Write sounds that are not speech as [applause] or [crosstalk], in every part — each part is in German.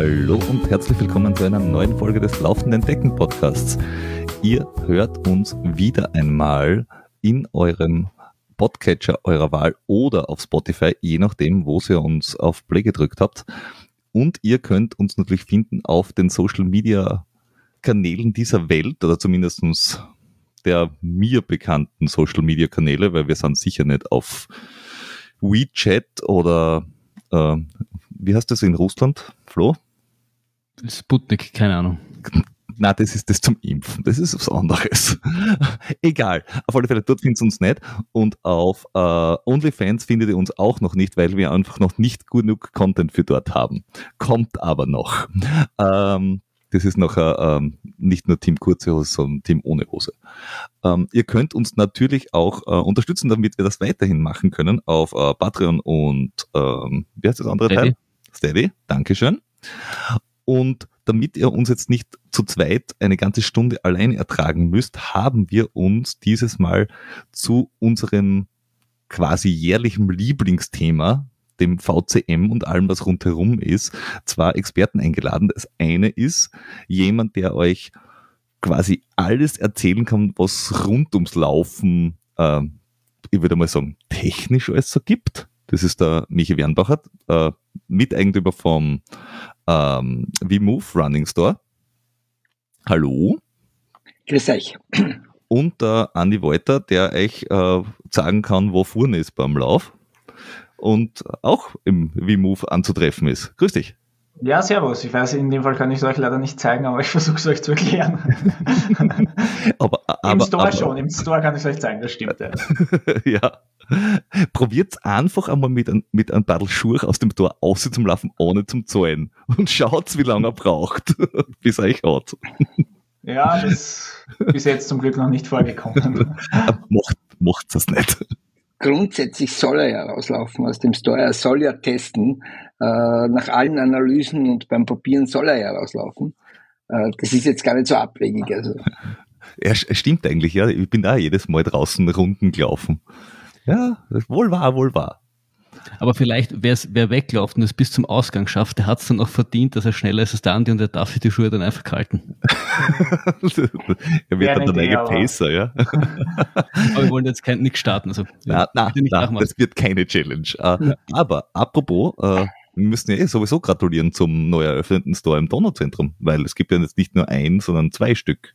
Hallo und herzlich willkommen zu einer neuen Folge des Laufenden Decken Podcasts. Ihr hört uns wieder einmal in eurem Podcatcher eurer Wahl oder auf Spotify, je nachdem, wo ihr uns auf Play gedrückt habt. Und ihr könnt uns natürlich finden auf den Social Media Kanälen dieser Welt oder zumindest der mir bekannten Social Media Kanäle, weil wir sind sicher nicht auf WeChat oder äh, wie heißt das in Russland, Flo? Sputnik, keine Ahnung. Na, das ist das zum Impfen. Das ist was anderes. [laughs] Egal. Auf alle Fälle, dort findet ihr uns nicht. Und auf äh, OnlyFans findet ihr uns auch noch nicht, weil wir einfach noch nicht genug Content für dort haben. Kommt aber noch. Ähm, das ist noch äh, ähm, nicht nur Team Kurze Hose, sondern Team ohne Hose. Ähm, ihr könnt uns natürlich auch äh, unterstützen, damit wir das weiterhin machen können auf äh, Patreon und ähm, wie heißt das andere Steady. Teil? Steady. Dankeschön. Und damit ihr uns jetzt nicht zu zweit eine ganze Stunde allein ertragen müsst, haben wir uns dieses Mal zu unserem quasi jährlichen Lieblingsthema, dem VCM und allem, was rundherum ist, zwei Experten eingeladen. Das eine ist jemand, der euch quasi alles erzählen kann, was rund ums Laufen, äh, ich würde mal sagen, technisch alles so gibt. Das ist der Michi Wernbacher, äh, Miteigentümer vom ähm, VMove Running Store. Hallo. Grüß euch. Und der Andi Wolter, der euch äh, sagen kann, wo vorne ist beim Lauf und auch im VMove anzutreffen ist. Grüß dich. Ja, servus. Ich weiß, in dem Fall kann ich es euch leider nicht zeigen, aber ich versuche es euch zu erklären. [laughs] aber, aber, Im Store aber, schon, im Store kann ich es euch zeigen, das stimmt. Ja. [laughs] ja. Probiert einfach einmal mit, ein, mit einem paar Schuhe aus dem Tor außen zum Laufen, ohne zum Zahlen. Und schaut, wie lange er braucht, [laughs] bis er euch hat. Ja, das ist bis jetzt zum Glück noch nicht vorgekommen. macht, macht es nicht. Grundsätzlich soll er ja rauslaufen aus dem Store. Er soll ja testen. Äh, nach allen Analysen und beim Probieren soll er ja rauslaufen. Äh, das ist jetzt gar nicht so abwegig. Also. [laughs] Ja, stimmt eigentlich, ja. Ich bin da jedes Mal draußen Runden gelaufen. Ja, wohl wahr, wohl wahr. Aber vielleicht, wer weglaufen und es bis zum Ausgang schafft, der hat es dann auch verdient, dass er schneller ist als der Andi und der darf sich die Schuhe dann einfach halten. [laughs] er wird dann der neue Pacer, ja. [laughs] aber wir wollen jetzt kein, nichts starten. Also, na, na, na das wird keine Challenge. Uh, aber apropos, uh, müssen ja eh sowieso gratulieren zum neu eröffneten Store im Donauzentrum, weil es gibt ja jetzt nicht nur ein, sondern zwei Stück.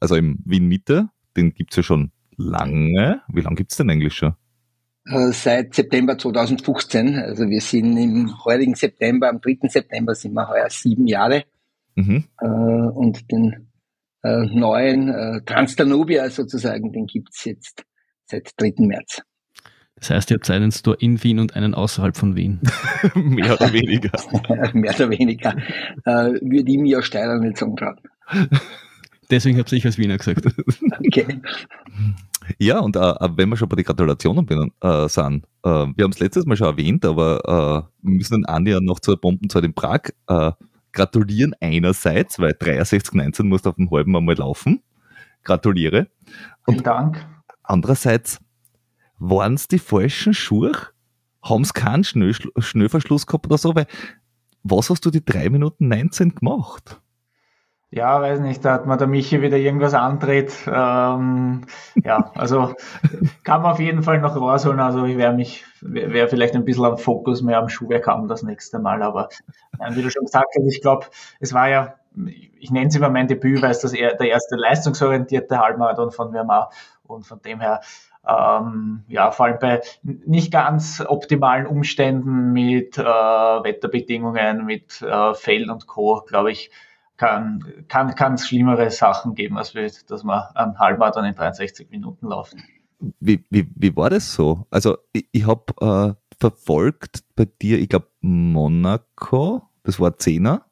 Also im Wien Mitte, den gibt's ja schon lange. Wie lange gibt's denn eigentlich schon? Äh, seit September 2015. Also wir sind im heurigen September, am 3. September sind wir heuer sieben Jahre. Mhm. Äh, und den äh, neuen Transdanubia sozusagen, den gibt's jetzt seit 3. März. Das heißt, ihr habt einen Store in Wien und einen außerhalb von Wien. [laughs] Mehr oder weniger. [laughs] Mehr oder weniger. Äh, würde ich mir Steiler nicht sagen trauen. Deswegen habe ich als Wiener gesagt. Okay. Ja, und äh, wenn wir schon bei den Gratulationen bin, äh, sind, äh, wir haben es letztes Mal schon erwähnt, aber äh, wir müssen den Andi ja noch zur Bombenzeit in Prag äh, gratulieren einerseits, weil 63,19 musst auf dem halben einmal laufen. Gratuliere. Und Vielen Dank. Andererseits, waren es die falschen Schuhe? Haben es keinen Schnö Schnöverschluss gehabt oder so? Weil, was hast du die 3 Minuten 19 gemacht? Ja, weiß nicht, da hat man der Michi wieder irgendwas andreht. Ähm, ja, also [laughs] kann man auf jeden Fall noch rausholen. Also ich wäre mich, wäre vielleicht ein bisschen am Fokus mehr am Schuhwerk haben das nächste Mal. Aber wie du schon gesagt hast, ich glaube, es war ja, ich nenne es immer mein Debüt, weil es das der erste leistungsorientierte Halbmarathon von mir war. Und von dem her, ähm, ja, vor allem bei nicht ganz optimalen Umständen mit äh, Wetterbedingungen, mit äh, Feld und Co., glaube ich, kann, kann, kann es schlimmere Sachen geben, als wir, dass wir einen Halbmarathon in 63 Minuten laufen. Wie, wie, wie war das so? Also ich, ich habe äh, verfolgt bei dir, ich glaube Monaco, das war Zehner.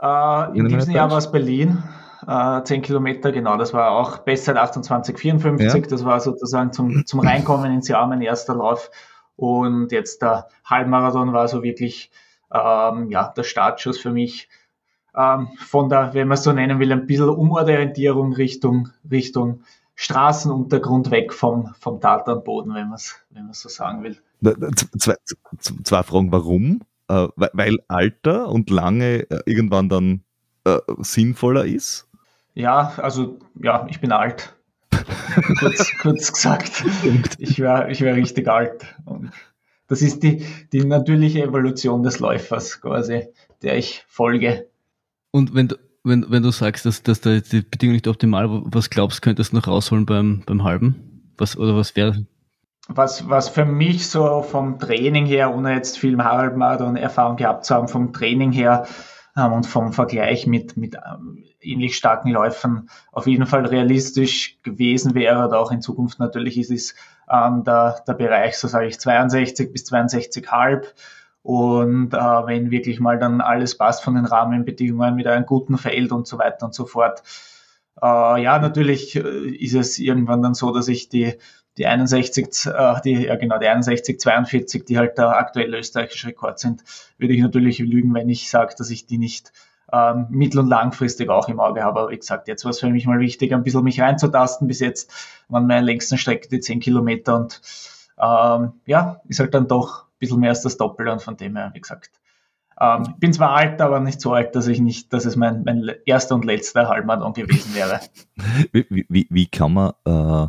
Äh, in diesem Jahr war es Berlin, äh, 10 Kilometer, genau, das war auch Bestzeit 28,54, ja. das war sozusagen zum, zum Reinkommen ins Jahr mein erster Lauf und jetzt der Halbmarathon war so wirklich ähm, ja, der Startschuss für mich ähm, von der, wenn man es so nennen will, ein bisschen Umorientierung Richtung, Richtung Straßenuntergrund weg vom, vom Tatanboden, wenn man es wenn so sagen will. Zwei, zwei Fragen, warum? Äh, weil Alter und lange äh, irgendwann dann äh, sinnvoller ist? Ja, also ja, ich bin alt. [laughs] kurz, kurz gesagt. Ich wäre ich wär richtig alt. Und das ist die, die natürliche Evolution des Läufers quasi, der ich folge. Und wenn du, wenn, wenn du sagst, dass, dass da die Bedingung nicht optimal, was glaubst du, könntest du noch rausholen beim, beim halben? Was, oder was wäre? Was, was für mich so vom Training her, ohne jetzt viel Halbmarathon-Erfahrung gehabt zu haben, vom Training her und vom Vergleich mit, mit ähm, ähnlich starken Läufern auf jeden Fall realistisch gewesen wäre oder auch in Zukunft natürlich ist es ähm, der, der Bereich, so sage ich, 62 bis 62,5. Und äh, wenn wirklich mal dann alles passt von den Rahmenbedingungen mit einem guten Feld und so weiter und so fort. Äh, ja, natürlich äh, ist es irgendwann dann so, dass ich die, die 61, äh, die, ja genau, die 61, 42, die halt der aktuelle österreichische Rekord sind, würde ich natürlich lügen, wenn ich sage, dass ich die nicht ähm, mittel- und langfristig auch im Auge habe. Aber wie gesagt, jetzt war es für mich mal wichtig, ein bisschen mich reinzutasten. Bis jetzt waren meine längsten Strecke die 10 Kilometer und ähm, ja, ist halt dann doch ein bisschen mehr als das Doppelte und von dem her, wie gesagt. Ähm, bin zwar alt, aber nicht so alt, dass ich nicht, dass es mein, mein erster und letzter Halbmarathon gewesen wäre. [laughs] Wie, wie, wie kann man äh,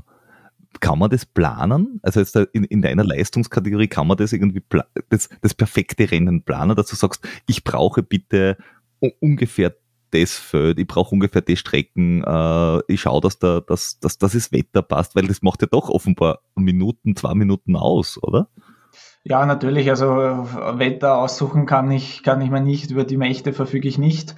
kann man das planen? Also jetzt in, in deiner Leistungskategorie kann man das irgendwie das, das perfekte Rennen planen, dass du sagst, ich brauche bitte ungefähr das Feld, ich brauche ungefähr die Strecken, äh, ich schaue, dass, da, dass, dass, dass das Wetter passt, weil das macht ja doch offenbar Minuten, zwei Minuten aus, oder? Ja, natürlich. Also Wetter aussuchen kann ich, kann ich mir nicht, über die Mächte verfüge ich nicht.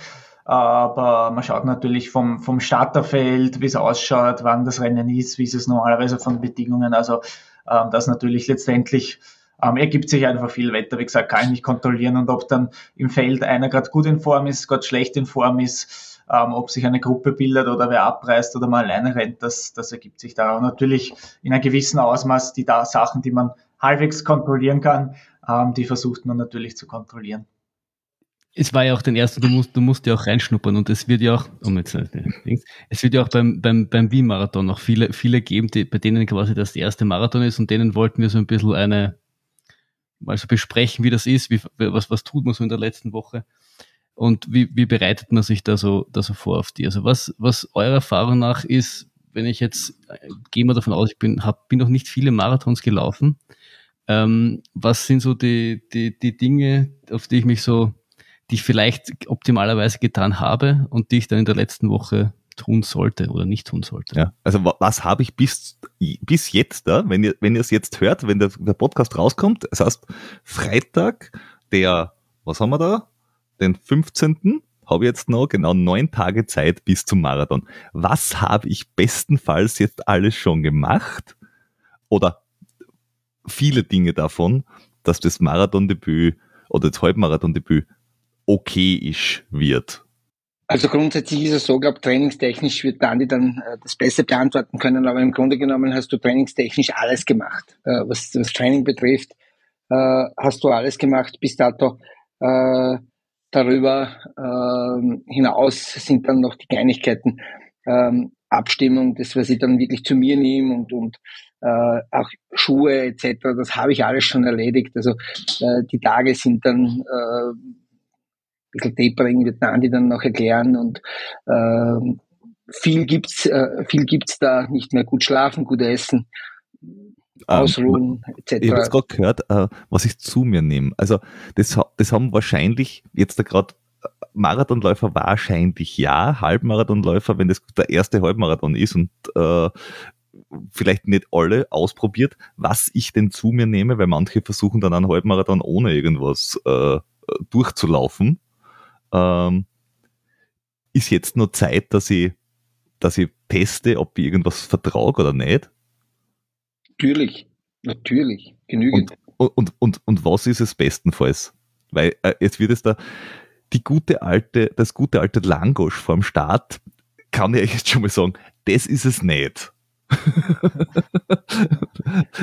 Aber man schaut natürlich vom, vom Starterfeld, wie es ausschaut, wann das Rennen ist, wie ist es normalerweise von Bedingungen. Also ähm, das natürlich letztendlich ähm, ergibt sich einfach viel Wetter. Wie gesagt, kann ich nicht kontrollieren und ob dann im Feld einer gerade gut in Form ist, gerade schlecht in Form ist, ähm, ob sich eine Gruppe bildet oder wer abreißt oder mal alleine rennt, das, das ergibt sich da. Und natürlich in einem gewissen Ausmaß die da Sachen, die man halbwegs kontrollieren kann, ähm, die versucht man natürlich zu kontrollieren. Es war ja auch den ersten, du musst, du musst ja auch reinschnuppern und es wird ja auch, um jetzt, es wird ja auch beim, beim, beim Wien-Marathon noch viele, viele geben, die, bei denen quasi das erste Marathon ist und denen wollten wir so ein bisschen eine, mal so besprechen, wie das ist, wie, was, was tut man so in der letzten Woche und wie, wie bereitet man sich da so, da so vor auf die? Also was, was eurer Erfahrung nach ist, wenn ich jetzt, gehe mal davon aus, ich bin, hab, bin noch nicht viele Marathons gelaufen, ähm, was sind so die, die, die Dinge, auf die ich mich so, die ich vielleicht optimalerweise getan habe und die ich dann in der letzten Woche tun sollte oder nicht tun sollte. Ja, also was habe ich bis, bis jetzt da, wenn ihr, wenn ihr es jetzt hört, wenn der, der Podcast rauskommt, das heißt Freitag, der, was haben wir da? Den 15. habe ich jetzt noch genau neun Tage Zeit bis zum Marathon. Was habe ich bestenfalls jetzt alles schon gemacht? Oder viele Dinge davon, dass das Marathondebüt oder das Halbmarathondebüt okay ist, wird. Also grundsätzlich ist es so, glaube trainingstechnisch wird Dani dann äh, das besser beantworten können, aber im Grunde genommen hast du trainingstechnisch alles gemacht. Äh, was das Training betrifft, äh, hast du alles gemacht bis dato. Darüber ähm, hinaus sind dann noch die Kleinigkeiten. Ähm, Abstimmung, das, was ich dann wirklich zu mir nehme und, und äh, auch Schuhe etc., das habe ich alles schon erledigt. Also äh, die Tage sind dann äh, bisschen Tapering wird Andi dann noch erklären und äh, viel gibt's, äh, viel gibt's da, nicht mehr gut schlafen, gut essen, ah, ausruhen, ähm, etc. Ich habe jetzt gerade gehört, äh, was ich zu mir nehme. Also das, das haben wahrscheinlich jetzt da gerade äh, Marathonläufer wahrscheinlich ja, Halbmarathonläufer, wenn das der erste Halbmarathon ist und äh, vielleicht nicht alle ausprobiert, was ich denn zu mir nehme, weil manche versuchen dann einen Halbmarathon ohne irgendwas äh, durchzulaufen ähm, ist jetzt nur Zeit, dass ich, dass ich teste, ob ich irgendwas vertrage oder nicht? Natürlich, natürlich, genügend. Und, und, und, und was ist es bestenfalls? Weil äh, jetzt wird es da die gute alte, das gute alte Langosch vorm Start, kann ich jetzt schon mal sagen, das ist es nicht. [laughs]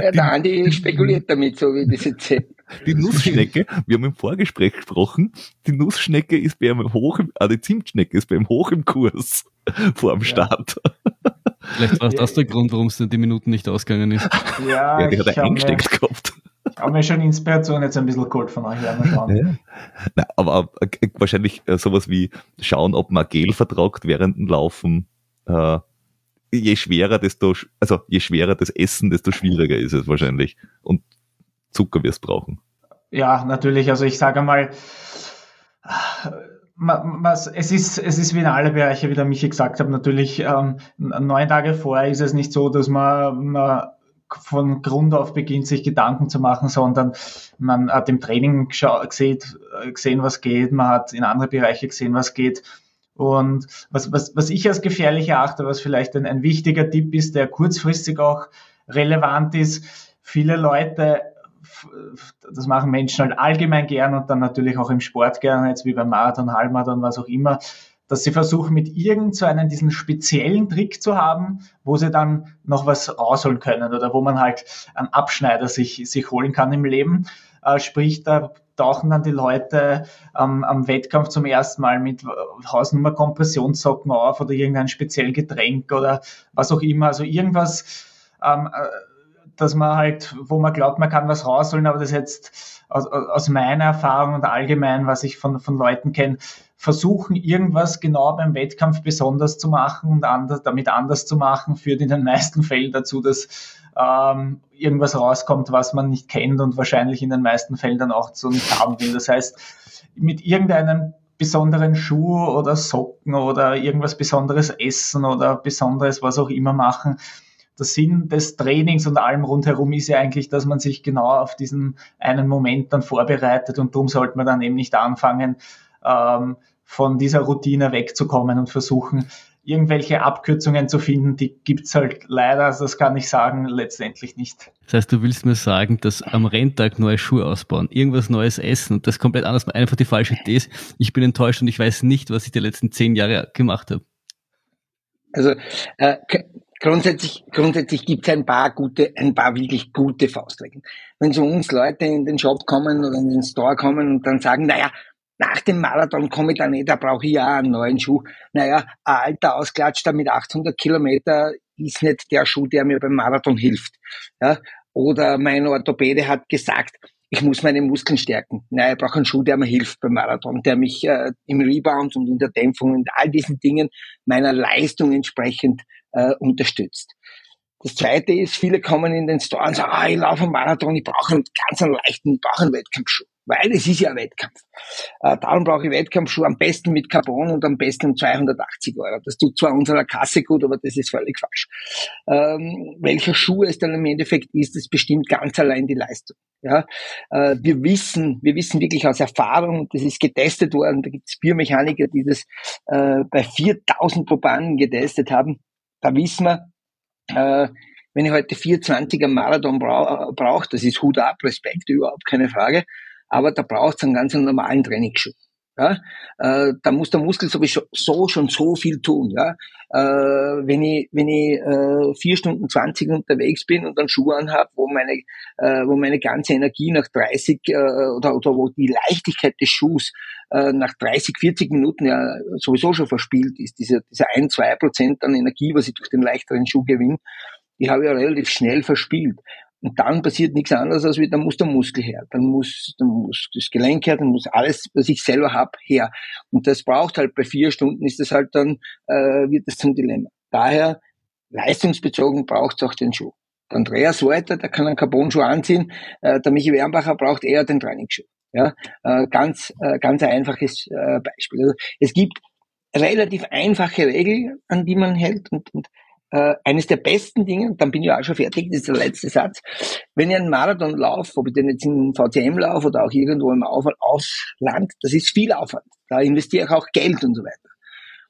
ja, der Andi spekuliert damit, so wie das jetzt [laughs] die [laughs] Nussschnecke, wir haben im Vorgespräch gesprochen, die Nussschnecke ist bei ihm hoch, im, ah, die Zimtschnecke ist bei ihm hoch im Kurs [laughs] vor dem Start. Vielleicht war das der Grund, warum es denn die Minuten nicht ausgegangen ist. [laughs] Ja, ja die hat er eingesteckt gehabt. Haben wir schon Inspiration jetzt ein bisschen geholt von euch. Ja. Na, aber äh, wahrscheinlich äh, sowas wie schauen, ob man Gel vertragt während dem Laufen. Äh, je schwerer, desto, also je schwerer das Essen, desto schwieriger ist es wahrscheinlich. Und Zucker wirst brauchen. Ja, natürlich. Also ich sage mal, es, ist, es ist wie in alle Bereiche, wie der Michi gesagt hat, natürlich ähm, neun Tage vorher ist es nicht so, dass man, man von Grund auf beginnt, sich Gedanken zu machen, sondern man hat im Training gesehen, gesehen, was geht, man hat in andere Bereiche gesehen, was geht. Und was, was, was ich als gefährlich erachte, was vielleicht ein, ein wichtiger Tipp ist, der kurzfristig auch relevant ist, viele Leute das machen Menschen halt allgemein gern und dann natürlich auch im Sport gern, jetzt wie beim Marathon, Halbmarathon, was auch immer, dass sie versuchen, mit irgend so einen diesen speziellen Trick zu haben, wo sie dann noch was rausholen können oder wo man halt einen Abschneider sich, sich holen kann im Leben. Äh, sprich, da tauchen dann die Leute ähm, am Wettkampf zum ersten Mal mit Hausnummer Kompressionssocken auf oder irgendein spezielles Getränk oder was auch immer. Also irgendwas, ähm, äh, dass man halt, wo man glaubt, man kann was rausholen, aber das jetzt aus, aus meiner Erfahrung und allgemein, was ich von, von Leuten kenne, versuchen, irgendwas genau beim Wettkampf besonders zu machen und anders, damit anders zu machen, führt in den [laughs] meisten Fällen dazu, dass ähm, irgendwas rauskommt, was man nicht kennt und wahrscheinlich in den meisten Fällen dann auch so nicht haben will. Das heißt, mit irgendeinem besonderen Schuh oder Socken oder irgendwas Besonderes essen oder Besonderes, was auch immer machen, der Sinn des Trainings und allem rundherum ist ja eigentlich, dass man sich genau auf diesen einen Moment dann vorbereitet und darum sollte man dann eben nicht anfangen, ähm, von dieser Routine wegzukommen und versuchen, irgendwelche Abkürzungen zu finden, die gibt's halt leider, also das kann ich sagen, letztendlich nicht. Das heißt, du willst mir sagen, dass am Renntag neue Schuhe ausbauen, irgendwas Neues essen und das komplett anders, einfach die falsche Idee ist. Ich bin enttäuscht und ich weiß nicht, was ich die letzten zehn Jahre gemacht habe. Also äh, grundsätzlich, grundsätzlich gibt es ein paar gute, ein paar wirklich gute Faustregeln. Wenn zu uns Leute in den Shop kommen oder in den Store kommen und dann sagen, naja, nach dem Marathon komme ich da nicht, da brauche ich ja einen neuen Schuh. Naja, ein alter Ausklatschter mit 800 Kilometer ist nicht der Schuh, der mir beim Marathon hilft. Ja? Oder mein Orthopäde hat gesagt, ich muss meine Muskeln stärken. Naja, ich brauche einen Schuh, der mir hilft beim Marathon, der mich äh, im Rebound und in der Dämpfung und all diesen Dingen meiner Leistung entsprechend äh, unterstützt. Das zweite ist, viele kommen in den Store und sagen, ah, ich laufe einen Marathon, ich brauche einen ganz einen leichten, ich brauche einen Wettkampfschuh. Weil es ist ja ein Wettkampf. Äh, darum brauche ich Wettkampfschuhe am besten mit Carbon und am besten um 280 Euro. Das tut zwar unserer Kasse gut, aber das ist völlig falsch. Ähm, welcher Schuh es dann im Endeffekt ist, das bestimmt ganz allein die Leistung. Ja, äh, wir wissen, wir wissen wirklich aus Erfahrung, das ist getestet worden, da gibt es Biomechaniker, die das äh, bei 4000 Probanden getestet haben, da wissen wir, äh, wenn ich heute 420er Marathon brauche, brauch, das ist Hut ab, Respekt, überhaupt keine Frage, aber da braucht es einen ganz normalen Trainingsschuh. Ja, äh, da muss der Muskel sowieso so schon so viel tun. Ja, äh, wenn ich wenn ich äh, vier Stunden zwanzig unterwegs bin und dann Schuhe anhab, wo meine äh, wo meine ganze Energie nach 30 äh, oder oder wo die Leichtigkeit des Schuhs äh, nach 30 40 Minuten ja sowieso schon verspielt ist, diese diese ein zwei Prozent an Energie, was ich durch den leichteren Schuh gewinne, die habe ich ja relativ schnell verspielt. Und dann passiert nichts anderes, als wie, dann muss der Muskel her, dann muss, dann muss das Gelenk her, dann muss alles, was ich selber hab, her. Und das braucht halt bei vier Stunden, ist das halt dann, äh, wird das zum Dilemma. Daher, leistungsbezogen braucht es auch den Schuh. Der Andreas Walter, der kann einen Carbon-Schuh anziehen, äh, der Michi Wernbacher braucht eher den Trainingsschuh. Ja, äh, ganz, äh, ganz einfaches äh, Beispiel. Also, es gibt relativ einfache Regeln, an die man hält und, und äh, eines der besten Dinge, dann bin ich auch schon fertig, das ist der letzte Satz, wenn ich einen Marathon laufe, ob ich den jetzt in VCM laufe oder auch irgendwo im Ausland, das ist viel Aufwand. Da investiere ich auch Geld und so weiter.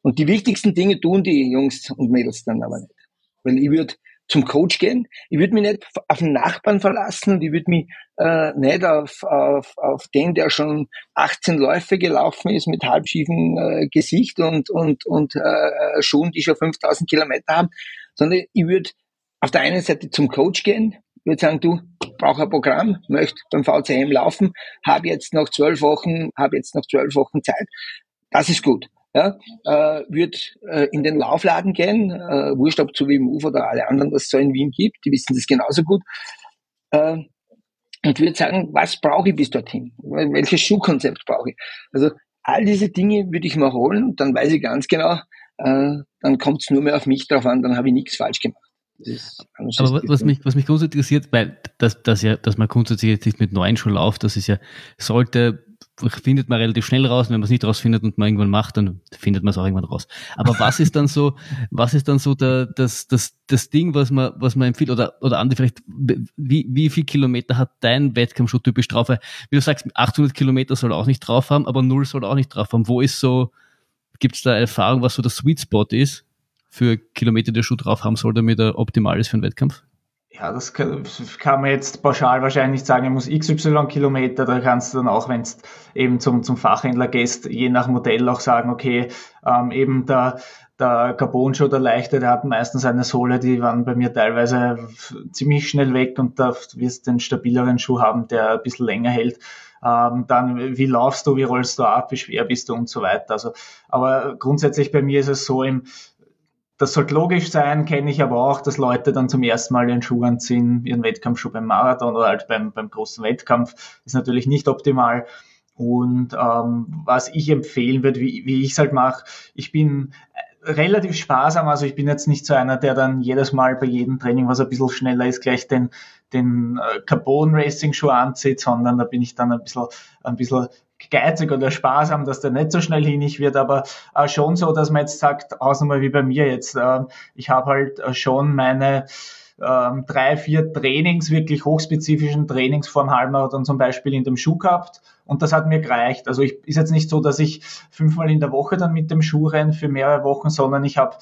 Und die wichtigsten Dinge tun die Jungs und Mädels dann aber nicht. Weil ich würde zum Coach gehen. Ich würde mich nicht auf den Nachbarn verlassen und ich würde mich äh, nicht auf, auf, auf den, der schon 18 Läufe gelaufen ist mit halbschiefem äh, Gesicht und, und, und äh, Schuhen, die schon 5000 Kilometer haben, sondern ich würde auf der einen Seite zum Coach gehen, würde sagen, du brauche ein Programm, möchte beim VCM laufen, habe jetzt noch zwölf Wochen, habe jetzt noch zwölf Wochen Zeit. Das ist gut ja, äh, wird äh, in den Laufladen gehen, äh, wurscht ob zu WMUF oder alle anderen, was es so in Wien gibt, die wissen das genauso gut. Äh, und würde sagen, was brauche ich bis dorthin? Welches Schuhkonzept brauche ich? Also all diese Dinge würde ich mal holen und dann weiß ich ganz genau, äh, dann kommt es nur mehr auf mich drauf an, dann habe ich nichts falsch gemacht. Aber was mich, was mich grundsätzlich interessiert, weil das, das ja, dass man grundsätzlich jetzt nicht mit neuen Schuhen läuft, das ist ja, sollte findet man relativ schnell raus. Wenn man es nicht rausfindet und man irgendwann macht, dann findet man es auch irgendwann raus. Aber was ist dann so, [laughs] was ist dann so der, das, das, das Ding, was man, was man empfiehlt? Oder, oder Andi, vielleicht, wie, wie viel Kilometer hat dein Wettkampfschuh typisch drauf? Wie du sagst, 800 Kilometer soll er auch nicht drauf haben, aber null soll er auch nicht drauf haben. Wo ist so, gibt es da Erfahrung, was so der Sweet Spot ist für Kilometer, der Schuh drauf haben soll, damit er optimal ist für einen Wettkampf? Ja, das kann, kann, man jetzt pauschal wahrscheinlich nicht sagen, er muss XY Kilometer, da kannst du dann auch, wenn es eben zum, zum Fachhändler gehst, je nach Modell auch sagen, okay, ähm, eben der, der Carbon-Schuh, der leichte, der hat meistens eine Sohle, die waren bei mir teilweise ziemlich schnell weg und da wirst du den stabileren Schuh haben, der ein bisschen länger hält. Ähm, dann, wie laufst du, wie rollst du ab, wie schwer bist du und so weiter. Also, aber grundsätzlich bei mir ist es so, im, das sollte logisch sein, kenne ich aber auch, dass Leute dann zum ersten Mal ihren Schuh anziehen, ihren Wettkampfschuh beim Marathon oder halt beim, beim großen Wettkampf. Ist natürlich nicht optimal. Und ähm, was ich empfehlen würde, wie, wie ich es halt mache, ich bin relativ sparsam, also ich bin jetzt nicht so einer, der dann jedes Mal bei jedem Training, was ein bisschen schneller ist, gleich den, den äh, Carbon Racing Schuh anzieht, sondern da bin ich dann ein bisschen, ein bisschen geizig oder sparsam, dass der nicht so schnell hinig wird, aber äh, schon so, dass man jetzt sagt, außer wie bei mir jetzt, äh, ich habe halt äh, schon meine ähm, drei, vier Trainings, wirklich hochspezifischen Trainings vor dem Halbmarathon zum Beispiel in dem Schuh gehabt und das hat mir gereicht. Also ich, ist jetzt nicht so, dass ich fünfmal in der Woche dann mit dem Schuh renne für mehrere Wochen, sondern ich habe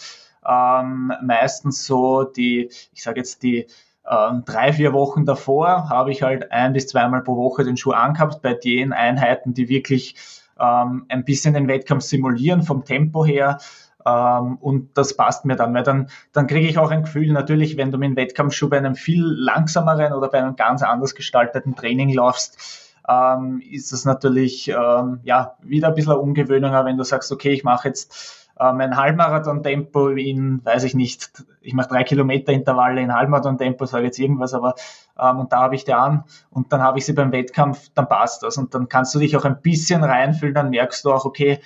ähm, meistens so die, ich sage jetzt die drei, vier Wochen davor habe ich halt ein bis zweimal pro Woche den Schuh angehabt bei den Einheiten, die wirklich ähm, ein bisschen den Wettkampf simulieren vom Tempo her. Ähm, und das passt mir dann, weil dann, dann kriege ich auch ein Gefühl, natürlich, wenn du mit dem Wettkampfschuh bei einem viel langsameren oder bei einem ganz anders gestalteten Training laufst, ähm, ist das natürlich ähm, ja wieder ein bisschen Umgewöhnung, wenn du sagst, okay, ich mache jetzt ähm, ein Halbmarathon-Tempo in, weiß ich nicht, ich mache drei Kilometer Intervalle in Halbmarathon-Tempo, sage jetzt irgendwas, aber ähm, und da habe ich die an und dann habe ich sie beim Wettkampf, dann passt das und dann kannst du dich auch ein bisschen reinfühlen, dann merkst du auch, okay,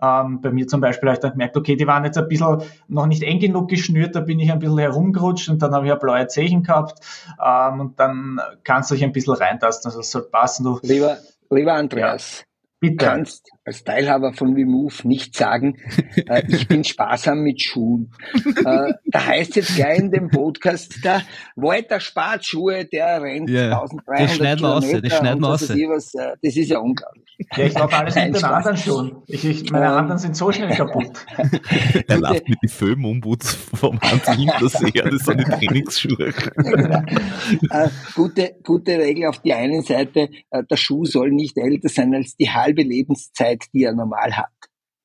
ähm, bei mir zum Beispiel habe ich dann gemerkt, okay, die waren jetzt ein bisschen noch nicht eng genug geschnürt, da bin ich ein bisschen herumgerutscht und dann habe ich ein blaue Zehen gehabt ähm, und dann kannst du dich ein bisschen reintasten, also es soll passen. Du, lieber, lieber Andreas, du kannst als Teilhaber von WeMove nicht sagen, [laughs] äh, ich bin sparsam mit Schuhen. Äh, da heißt jetzt gleich in dem Podcast, der Walter spart Schuhe, der rennt yeah. 1300 das Kilometer. Aus, das schneiden wir aus. Was, äh, das ist ja unglaublich. Ja, ich glaube alles mit den anderen schon. Ich, ich, meine ähm, anderen sind so schnell kaputt. [laughs] er läuft mit den Föhn-Umbuts vom Hans Hinterseher, das sind die Trainingsschuhe. äh, gute, gute Regel auf die einen Seite, äh, der Schuh soll nicht älter sein als die halbe Lebenszeit die er normal hat.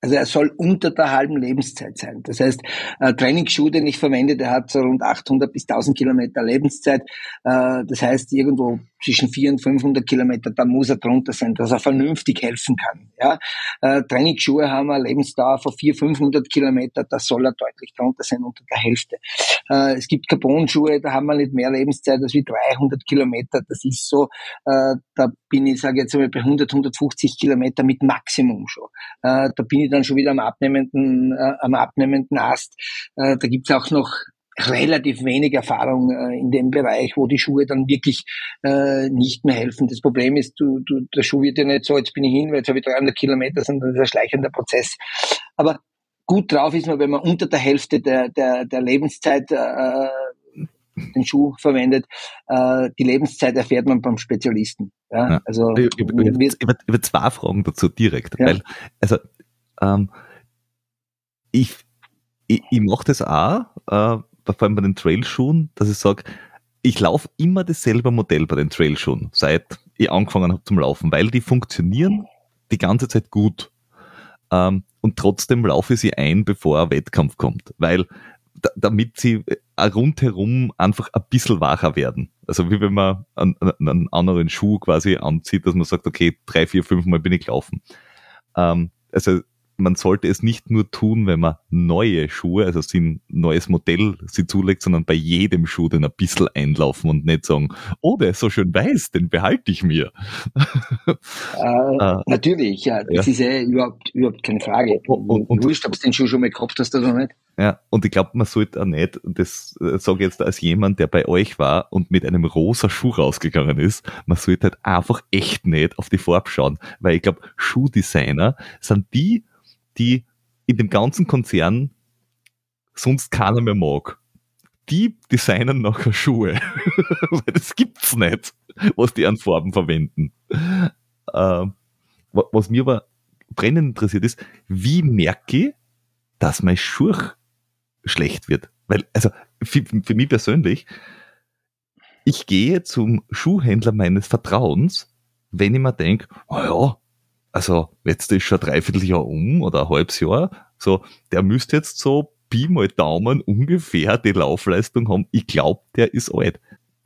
Also er soll unter der halben Lebenszeit sein. Das heißt, äh, Trainingsschuh, den ich verwende, der hat so rund 800 bis 1000 Kilometer Lebenszeit. Äh, das heißt, irgendwo zwischen 400 und 500 Kilometer, da muss er drunter sein, dass er vernünftig helfen kann. Ja? Äh, Trainingsschuhe haben eine Lebensdauer von 400, 500 Kilometer, da soll er deutlich drunter sein, unter der Hälfte. Äh, es gibt Carbon-Schuhe, da haben wir nicht mehr Lebenszeit als wie 300 Kilometer, das ist so, äh, da bin ich, sage jetzt mal, bei 100, 150 Kilometer mit Maximum schon. Äh, da bin ich dann schon wieder am abnehmenden, äh, am abnehmenden Ast. Äh, da gibt's auch noch relativ wenig Erfahrung äh, in dem Bereich, wo die Schuhe dann wirklich äh, nicht mehr helfen. Das Problem ist, du, du, der Schuh wird ja nicht so, jetzt bin ich hin, weil jetzt habe ich 300 Kilometer, sondern das ist ein schleichender Prozess. Aber gut drauf ist man, wenn man unter der Hälfte der, der, der Lebenszeit äh, den Schuh verwendet. Äh, die Lebenszeit erfährt man beim Spezialisten. Ja, ja. Also, ich, ich, ich, ich, zwei Fragen dazu direkt. Ja. Weil, also, ähm, ich, ich, ich mache das auch, äh, vor allem bei den Trailschuhen, dass ich sage, ich laufe immer dasselbe Modell bei den Trailschuhen, seit ich angefangen habe zum Laufen, weil die funktionieren die ganze Zeit gut. Ähm, und trotzdem laufe ich sie ein, bevor ein Wettkampf kommt, weil damit sie äh, rundherum einfach ein bisschen wacher werden. Also wie wenn man einen, einen, anderen Schuh quasi anzieht, dass man sagt, okay, drei, vier, fünf Mal bin ich gelaufen. Ähm, also man sollte es nicht nur tun, wenn man neue Schuhe, also ein neues Modell sie zulegt, sondern bei jedem Schuh den ein bisschen einlaufen und nicht sagen, oh, der ist so schön weiß, den behalte ich mir. Äh, äh, natürlich, ja, das ja. ist ja überhaupt, überhaupt keine Frage. Und, und, und wurscht, ob du den Schuh schon mal gehabt hast oder nicht. Ja, und ich glaube, man sollte auch nicht, das äh, sage ich jetzt als jemand, der bei euch war und mit einem rosa Schuh rausgegangen ist, man sollte halt einfach echt nicht auf die Farbe schauen, weil ich glaube, Schuhdesigner sind die, die in dem ganzen Konzern sonst keiner mehr mag. Die designen nachher Schuhe, [laughs] das gibt's nicht, was die an Farben verwenden. Äh, was mir aber brennend interessiert ist, wie merke ich, dass mein Schuh schlecht wird. Weil, also für, für mich persönlich, ich gehe zum Schuhhändler meines Vertrauens, wenn ich mir denke, oh ja, also jetzt ist schon ein Dreivierteljahr um oder ein halbes Jahr, so, der müsste jetzt so Pi mal Daumen ungefähr die Laufleistung haben. Ich glaube, der ist alt.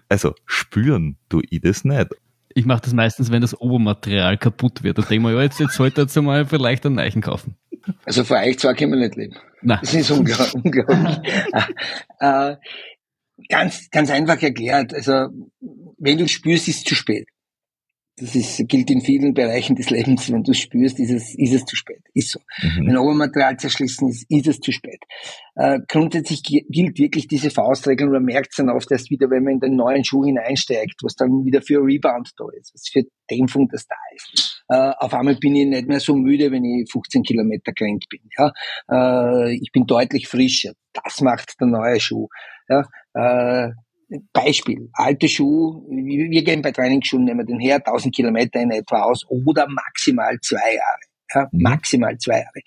Also spüren tu ich das nicht. Ich mache das meistens, wenn das Obermaterial kaputt wird. Da denke ich mir, ja, jetzt, jetzt sollte jetzt mal vielleicht einen Neichen kaufen. Also für euch zwei können wir nicht leben. Nein. Das ist [laughs] unglaublich. äh, ganz, ganz einfach erklärt. Also, wenn du spürst, ist es zu spät. Das ist, gilt in vielen Bereichen des Lebens. Wenn du spürst, ist es, ist es zu spät. Ist so. Mhm. Wenn Obermaterial zerschlissen ist, ist es zu spät. Äh, grundsätzlich gilt wirklich diese Faustregel man merkt es dann oft erst wieder, wenn man in den neuen Schuh hineinsteigt, was dann wieder für Rebound da ist, was für Dämpfung das da ist. Äh, auf einmal bin ich nicht mehr so müde, wenn ich 15 Kilometer gerannt bin. Ja? Äh, ich bin deutlich frischer. Das macht der neue Schuh. Ja? Beispiel, alte Schuh, wir gehen bei Trainingsschuhen, nehmen wir den her, 1000 Kilometer in etwa aus oder maximal zwei Jahre. Ja, mhm. maximal zwei Jahre.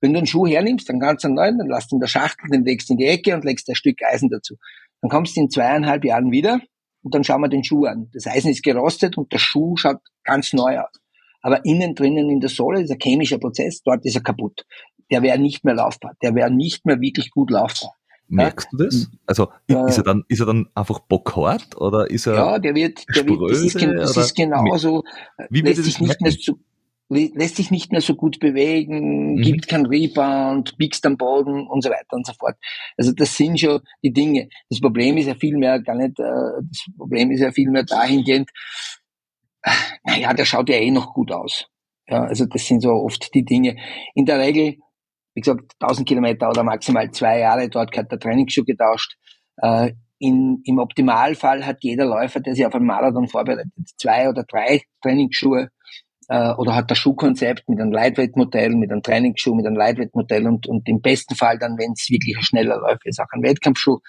Wenn du einen Schuh hernimmst, dann ganz einen neuen, dann lass ihn in der Schachtel, den legst in die Ecke und legst ein Stück Eisen dazu. Dann kommst du in zweieinhalb Jahren wieder und dann schauen wir den Schuh an. Das Eisen ist gerostet und der Schuh schaut ganz neu aus. Aber innen drinnen in der Sohle ist ein chemischer Prozess, dort ist er kaputt. Der wäre nicht mehr laufbar. Der wäre nicht mehr wirklich gut laufbar. Merkst du das? Also äh, ist er dann ist er dann einfach bockhart oder ist er Ja, der wird, der wird das, ist, das ist genauso wie lässt sich nicht mehr so lässt sich nicht mehr so gut bewegen, mhm. gibt kein Rebound, biegst am Boden und so weiter und so fort. Also das sind schon die Dinge. Das Problem ist ja vielmehr gar nicht, äh, das Problem ist ja vielmehr dahingehend, naja, der schaut ja eh noch gut aus. Ja, also das sind so oft die Dinge. In der Regel wie gesagt, 1000 Kilometer oder maximal zwei Jahre, dort gehört der Trainingsschuh getauscht. Äh, in, Im Optimalfall hat jeder Läufer, der sich auf einen Marathon vorbereitet, zwei oder drei Trainingsschuhe äh, oder hat das Schuhkonzept mit einem Lightweight-Modell, mit einem Trainingsschuh, mit einem Lightweight-Modell und, und im besten Fall dann, wenn es wirklich ein schneller Läufer ist, auch ein Wettkampfschuh.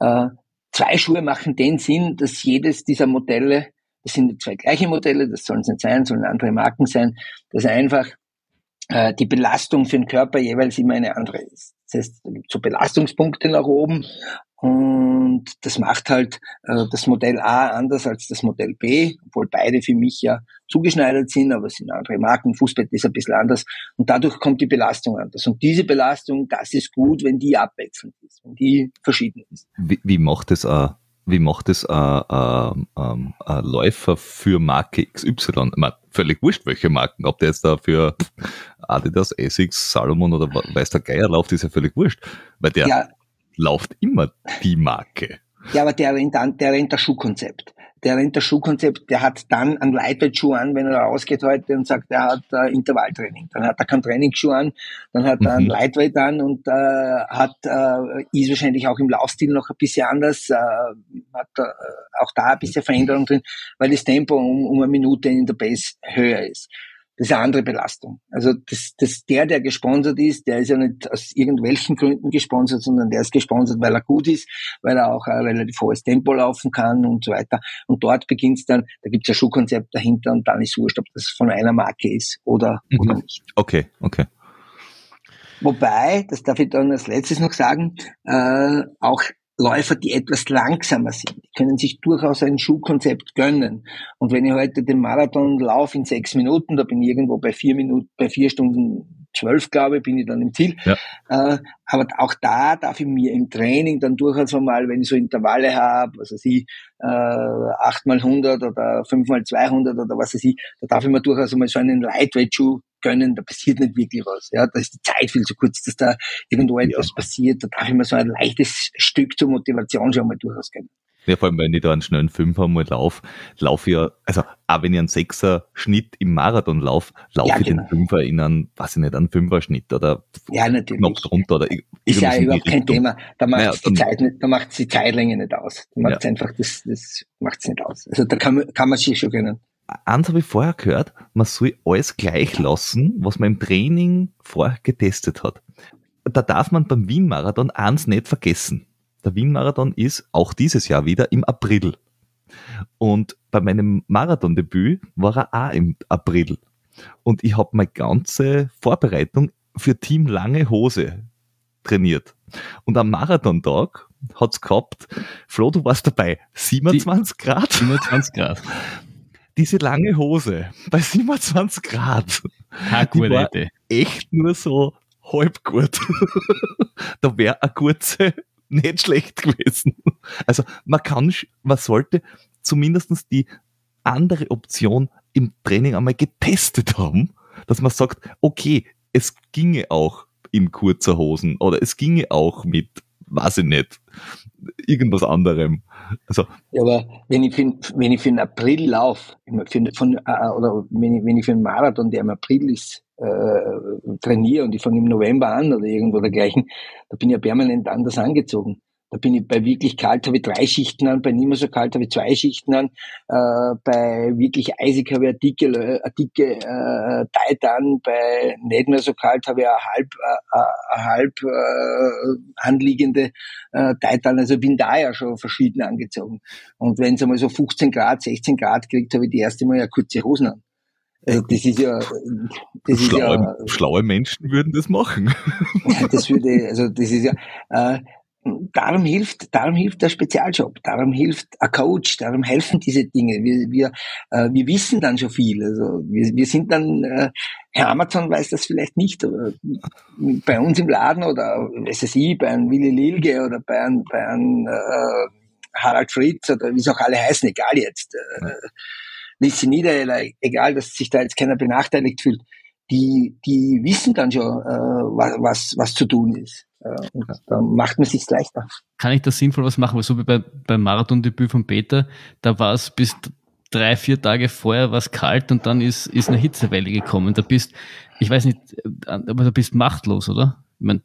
Äh, zwei Schuhe machen den Sinn, dass jedes dieser Modelle, das sind zwei gleiche Modelle, das sollen es nicht sein, sollen andere Marken sein, dass einfach äh, die Belastung für den Körper jeweils immer eine andere ist. Das heißt, da gibt so Belastungspunkte nach oben und das macht halt äh, das Modell A anders als das Modell B, obwohl beide für mich ja zugeschneidert sind, aber es sind andere Marken. Fußbett ist ein bisschen anders und dadurch kommt die Belastung anders. Und diese Belastung, das ist gut, wenn die abwechselnd ist, wenn die verschieden ist. Wie, wie macht es äh, wie macht es ein, ein, ein, ein Läufer für Marke XY? meine, völlig wurscht, welche Marken. Ob der jetzt da für Adidas, Essex, Salomon oder weiß der Geier läuft, ist ja völlig wurscht. Weil der ja. läuft immer die Marke. Ja, aber der rennt, an, der rennt das Schuhkonzept der rennt das Schuhkonzept, der hat dann einen Lightweight-Schuh an, wenn er rausgeht heute und sagt, er hat äh, Intervalltraining. Dann hat er keinen Trainingsschuh an, dann hat er einen mhm. Lightweight an und äh, hat äh, ist wahrscheinlich auch im Laufstil noch ein bisschen anders, äh, hat äh, auch da ein bisschen Veränderung drin, weil das Tempo um, um eine Minute in der Base höher ist das ist eine andere Belastung. Also das, das, der, der gesponsert ist, der ist ja nicht aus irgendwelchen Gründen gesponsert, sondern der ist gesponsert, weil er gut ist, weil er auch ein relativ hohes Tempo laufen kann und so weiter. Und dort beginnt es dann, da gibt es ein Schuhkonzept dahinter und dann ist wurscht, ob das von einer Marke ist oder, mhm. oder nicht. Okay, okay. Wobei, das darf ich dann als letztes noch sagen, äh, auch Läufer, die etwas langsamer sind, die können sich durchaus ein Schuhkonzept gönnen. Und wenn ich heute den Marathon laufe in sechs Minuten, da bin ich irgendwo bei vier Minuten, bei vier Stunden zwölf, glaube ich, bin ich dann im Ziel. Ja. Äh, aber auch da darf ich mir im Training dann durchaus mal, wenn ich so Intervalle habe, was weiß ich, äh, 8 mal 100 oder 5 mal 200 oder was weiß ich, da darf ich mir durchaus mal so einen Lightweight-Schuh gönnen, da passiert nicht wirklich was. Ja, da ist die Zeit viel zu kurz, dass da irgendwo etwas ja. passiert. Da darf ich mir so ein leichtes Stück zur Motivation schon mal durchaus gönnen. Ja, vor allem, wenn ich da einen schnellen Fünfer mal laufe, laufe ich ja, also auch wenn ich einen Sechser Schnitt im Marathon laufe, laufe ja, ich genau. den Fünfer in einen, weiß ich nicht, einen Fünfer-Schnitt oder ja, natürlich. knapp drunter oder Ist ja überhaupt kein Thema. Da macht naja, die Zeit nicht, da macht die Zeitlänge nicht aus. Da macht ja. einfach das, das macht's nicht aus. Also da kann man, kann man sich schon gönnen. Eins habe ich vorher gehört, man soll alles gleich lassen, was man im Training vorher getestet hat. Da darf man beim Wien-Marathon eins nicht vergessen der Wien-Marathon ist auch dieses Jahr wieder im April. Und bei meinem Marathondebüt war er auch im April. Und ich habe meine ganze Vorbereitung für Team Lange Hose trainiert. Und am Marathontag hat's gehabt, Flo, du warst dabei, 27 Die, Grad. 27 Grad. [laughs] Diese lange Hose bei 27 Grad. Gute war echt nur so halb gut. [laughs] da wäre eine kurze [laughs] nicht schlecht gewesen. Also man kann, man sollte zumindestens die andere Option im Training einmal getestet haben, dass man sagt, okay, es ginge auch in kurzer Hosen oder es ginge auch mit, weiß ich nicht, irgendwas anderem. Also, ja, aber wenn ich für, wenn ich für einen April laufe, von, äh, oder wenn ich, wenn ich für einen Marathon, der im April ist, äh, trainiere und ich fange im November an oder irgendwo dergleichen, da bin ich ja permanent anders angezogen. Da bin ich bei wirklich kalt habe ich drei Schichten an, bei nicht mehr so kalt habe ich zwei Schichten an, äh, bei wirklich eisig habe ich eine dicke, eine dicke äh, Tight an, bei nicht mehr so kalt habe ich eine halb, äh, eine halb äh, anliegende äh, Tight an. Also bin da ja schon verschieden angezogen. Und wenn es einmal so 15 Grad, 16 Grad kriegt, habe ich die erste Mal ja kurze Hosen an. Also das ist ja, das schlaue, ist ja, schlaue Menschen würden das machen. das würde, also das ist ja, äh, darum hilft, darum hilft der Spezialjob, darum hilft ein Coach, darum helfen diese Dinge. Wir, wir, äh, wir wissen dann schon viel. Also wir, wir sind dann, äh, Herr Amazon weiß das vielleicht nicht, aber bei uns im Laden oder ich, bei einem Willi Lilge oder bei einem, bei einem äh, Harald Fritz oder wie es auch alle heißen, egal jetzt, äh, Lissi Niedereller, egal, dass sich da jetzt keiner benachteiligt fühlt, die, die wissen dann schon, äh, was, was, was zu tun ist. Und da macht man sich leichter. Kann ich da sinnvoll was machen? So wie bei, beim Marathondebüt von Peter, da war es bis drei, vier Tage vorher was kalt und dann ist, ist eine Hitzewelle gekommen. Da bist, ich weiß nicht, aber du bist machtlos, oder? Ich mein,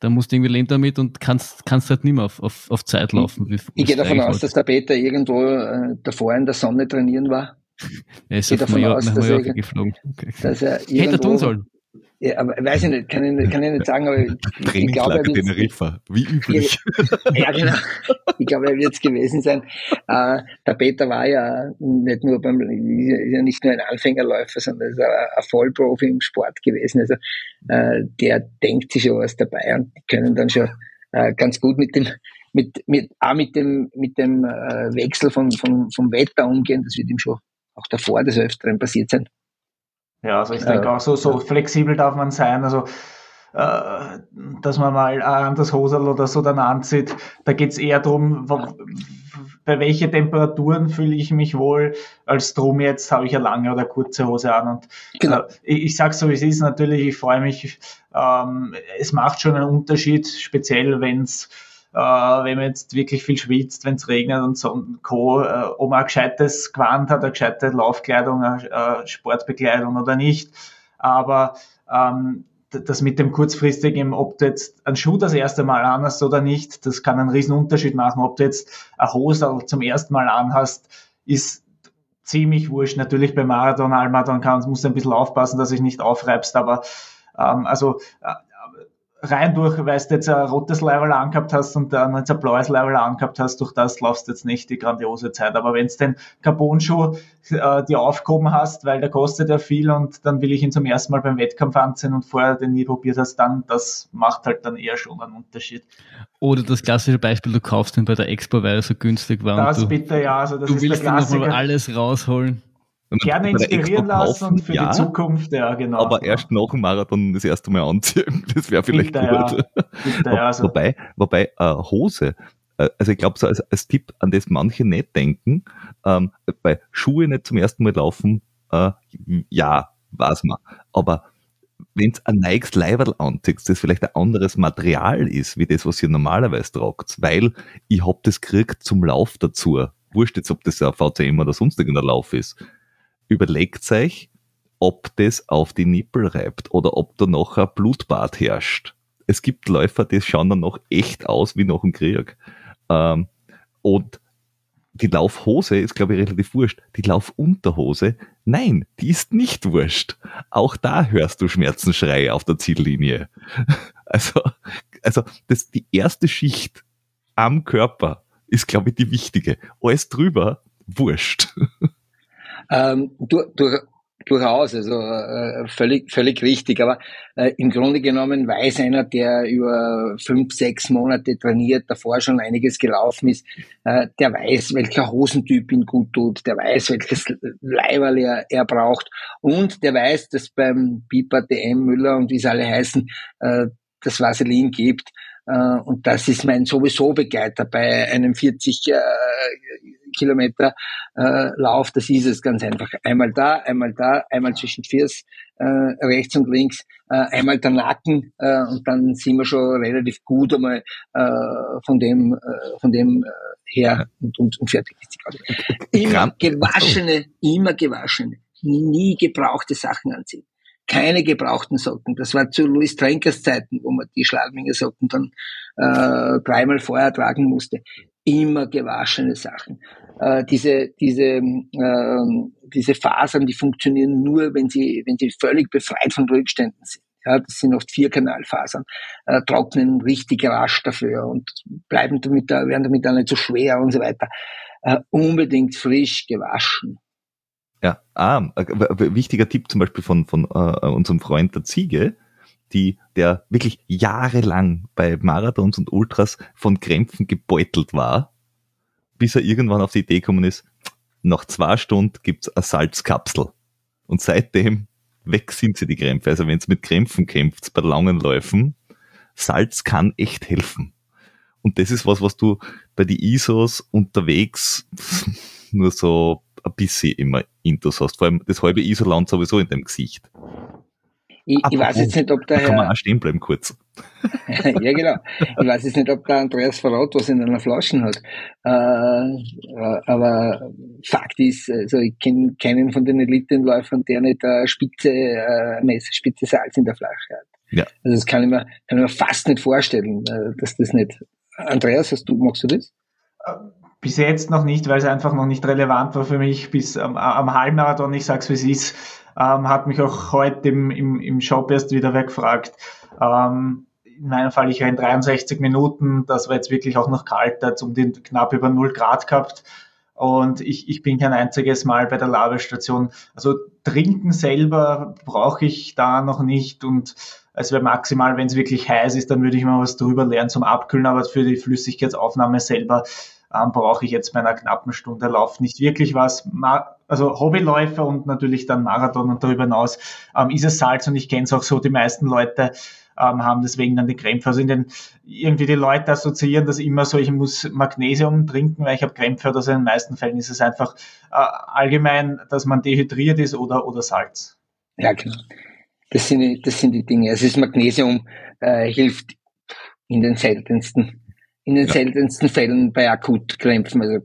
da musst du irgendwie leben damit und kannst, kannst halt nicht mehr auf, auf, auf Zeit laufen. Wie, ich gehe davon aus, dass der Peter irgendwo äh, davor in der Sonne trainieren war. [laughs] Er ist auf Mallorca, Mallorca geflogen. Okay. Hätte er tun sollen. Ja, aber weiß ich nicht, kann ich, kann ich nicht sagen, aber ich, [laughs] ich glaube, er Teneriffa, wie üblich. Ja, genau. Ich glaube, er wird es gewesen sein. Äh, der Peter war ja nicht nur beim, ist ja nicht nur ein Anfängerläufer, sondern ist ein Vollprofi im Sport gewesen. Also äh, der denkt sich schon was dabei und die können dann schon äh, ganz gut mit dem, mit, mit, auch mit dem, mit dem äh, Wechsel von, von, vom Wetter umgehen. Das wird ihm schon auch davor des Öfteren passiert sein. Ja, also ich denke auch so, so flexibel darf man sein. Also äh, dass man mal an das Hosel oder so dann anzieht. Da geht es eher darum, bei welchen Temperaturen fühle ich mich wohl, als drum jetzt habe ich eine lange oder kurze Hose an. Und genau. äh, ich, ich sage so, wie es ist, natürlich, ich freue mich, ähm, es macht schon einen Unterschied, speziell wenn es äh, wenn man jetzt wirklich viel schwitzt, wenn es regnet und so und Co., äh, ob man ein gescheites Gewand hat, eine gescheite Laufkleidung, eine, äh, Sportbekleidung oder nicht. Aber ähm, das mit dem kurzfristigen, ob du jetzt einen Schuh das erste Mal anhast oder nicht, das kann einen riesen Unterschied machen. Ob du jetzt eine Hose zum ersten Mal anhast, ist ziemlich wurscht. Natürlich beim Marathon, Halbmarathon kann, musst du ein bisschen aufpassen, dass ich nicht aufreibst, aber ähm, also äh, rein durch, weil du jetzt ein rotes Level angehabt hast und dann jetzt ein blaues Level angehabt hast, durch das laufst du jetzt nicht die grandiose Zeit. Aber wenn du den Carbon-Schuh äh, dir aufgehoben hast, weil der kostet ja viel und dann will ich ihn zum ersten Mal beim Wettkampf anziehen und vorher den nie probiert hast, dann das macht halt dann eher schon einen Unterschied. Oder das klassische Beispiel, du kaufst ihn bei der Expo, weil er so günstig war. Das du, bitte, ja. Also das du willst dann nochmal alles rausholen. Gerne inspirieren lassen und für ja, die Zukunft, ja, genau. Aber erst nach dem Marathon das erste Mal anziehen, [laughs] das wäre vielleicht Bitte, gut. Ja, also. Wobei, wobei äh, Hose, äh, also ich glaube so als, als Tipp, an das manche nicht denken, ähm, bei Schuhe nicht zum ersten Mal laufen, äh, ja, weiß man. Aber wenn du ein Nikes Leiberl anziehst, das vielleicht ein anderes Material ist, wie das, was ihr normalerweise tragt, weil ich hab das gekriegt zum Lauf dazu. Wurscht jetzt, ob das ein VCM oder sonst irgendein Lauf ist. Überlegt euch, ob das auf die Nippel reibt oder ob da noch ein Blutbad herrscht. Es gibt Läufer, die schauen dann noch echt aus wie nach dem Krieg. Ähm, und die Laufhose ist, glaube ich, relativ wurscht. Die Laufunterhose, nein, die ist nicht wurscht. Auch da hörst du Schmerzensschreie auf der Ziellinie. [laughs] Also, also das, die erste Schicht am Körper ist, glaube ich, die wichtige. Alles drüber, wurscht. [laughs] Ähm, du, du, durchaus, also äh, völlig, völlig richtig. Aber äh, im Grunde genommen weiß einer, der über fünf, sechs Monate trainiert, davor schon einiges gelaufen ist, äh, der weiß, welcher Hosentyp ihn gut tut, der weiß, welches Leiberl er, er braucht und der weiß, dass beim Piper, DM, Müller und wie sie alle heißen, äh, das Vaseline gibt. Äh, und das ist mein sowieso Begleiter bei einem 40 äh, Kilometer äh, Lauf. Das ist es ganz einfach. Einmal da, einmal da, einmal zwischen Viers, rechts und links, einmal der Nacken und dann sind wir schon relativ gut einmal von dem, von dem her und, und, und fertig ist die Immer gewaschene, immer gewaschene, nie gebrauchte Sachen anziehen keine gebrauchten Socken. Das war zu Louis Trenkers Zeiten, wo man die Schladminger Socken dann äh, dreimal vorher tragen musste. Immer gewaschene Sachen. Äh, diese, diese, äh, diese Fasern, die funktionieren nur, wenn sie, wenn sie völlig befreit von Rückständen sind. Ja, das sind oft Vierkanalfasern, äh, trocknen richtig rasch dafür und bleiben damit, werden damit auch nicht so schwer und so weiter. Äh, unbedingt frisch gewaschen. Ja, ah, wichtiger Tipp zum Beispiel von, von äh, unserem Freund der Ziege, die, der wirklich jahrelang bei Marathons und Ultras von Krämpfen gebeutelt war, bis er irgendwann auf die Idee gekommen ist, nach zwei Stunden gibt's eine Salzkapsel. Und seitdem weg sind sie die Krämpfe. Also wenn es mit Krämpfen kämpft bei langen Läufen, Salz kann echt helfen. Und das ist was, was du bei die ISOs unterwegs [laughs] nur so ein bisschen immer Intus hast. Vor allem das halbe Isoland sowieso in deinem Gesicht. Ich, ich weiß jetzt nicht, ob der da kann man auch stehen bleiben kurz. [laughs] ja, genau. Ich weiß jetzt nicht, ob der Andreas Verrat was in einer Flasche hat. Äh, äh, aber Fakt ist, also ich kenne keinen von den Elitenläufern, der nicht eine Spitze, äh, Messerspitze Salz in der Flasche hat. Ja. Also das kann ich mir, kann ich mir fast nicht vorstellen, äh, dass das nicht. Andreas, hast du, magst du das? Bis jetzt noch nicht, weil es einfach noch nicht relevant war für mich. Bis ähm, am Halbmarathon, ich sag's wie es ist, ähm, hat mich auch heute im, im, im Shop erst wieder weggefragt. Ähm, in meinem Fall, ich renne 63 Minuten, das war jetzt wirklich auch noch kalt, da hat um den knapp über 0 Grad gehabt. Und ich, ich bin kein einziges Mal bei der Ladestation. Also trinken selber brauche ich da noch nicht und es wäre maximal, wenn es wirklich heiß ist, dann würde ich mal was drüber lernen zum Abkühlen, aber für die Flüssigkeitsaufnahme selber ähm, brauche ich jetzt bei einer knappen Stunde Lauf nicht wirklich was. Also Hobbyläufer und natürlich dann Marathon und darüber hinaus ähm, ist es Salz und ich kenne es auch so, die meisten Leute ähm, haben deswegen dann die Krämpfe. Also in den, irgendwie die Leute assoziieren das immer so, ich muss Magnesium trinken, weil ich habe Krämpfe oder so. In den meisten Fällen ist es einfach äh, allgemein, dass man dehydriert ist oder, oder Salz. Ja, genau. Das sind, das sind die Dinge. Also das Magnesium äh, hilft in den seltensten in den ja. seltensten Fällen bei Akutkrämpfen. Also,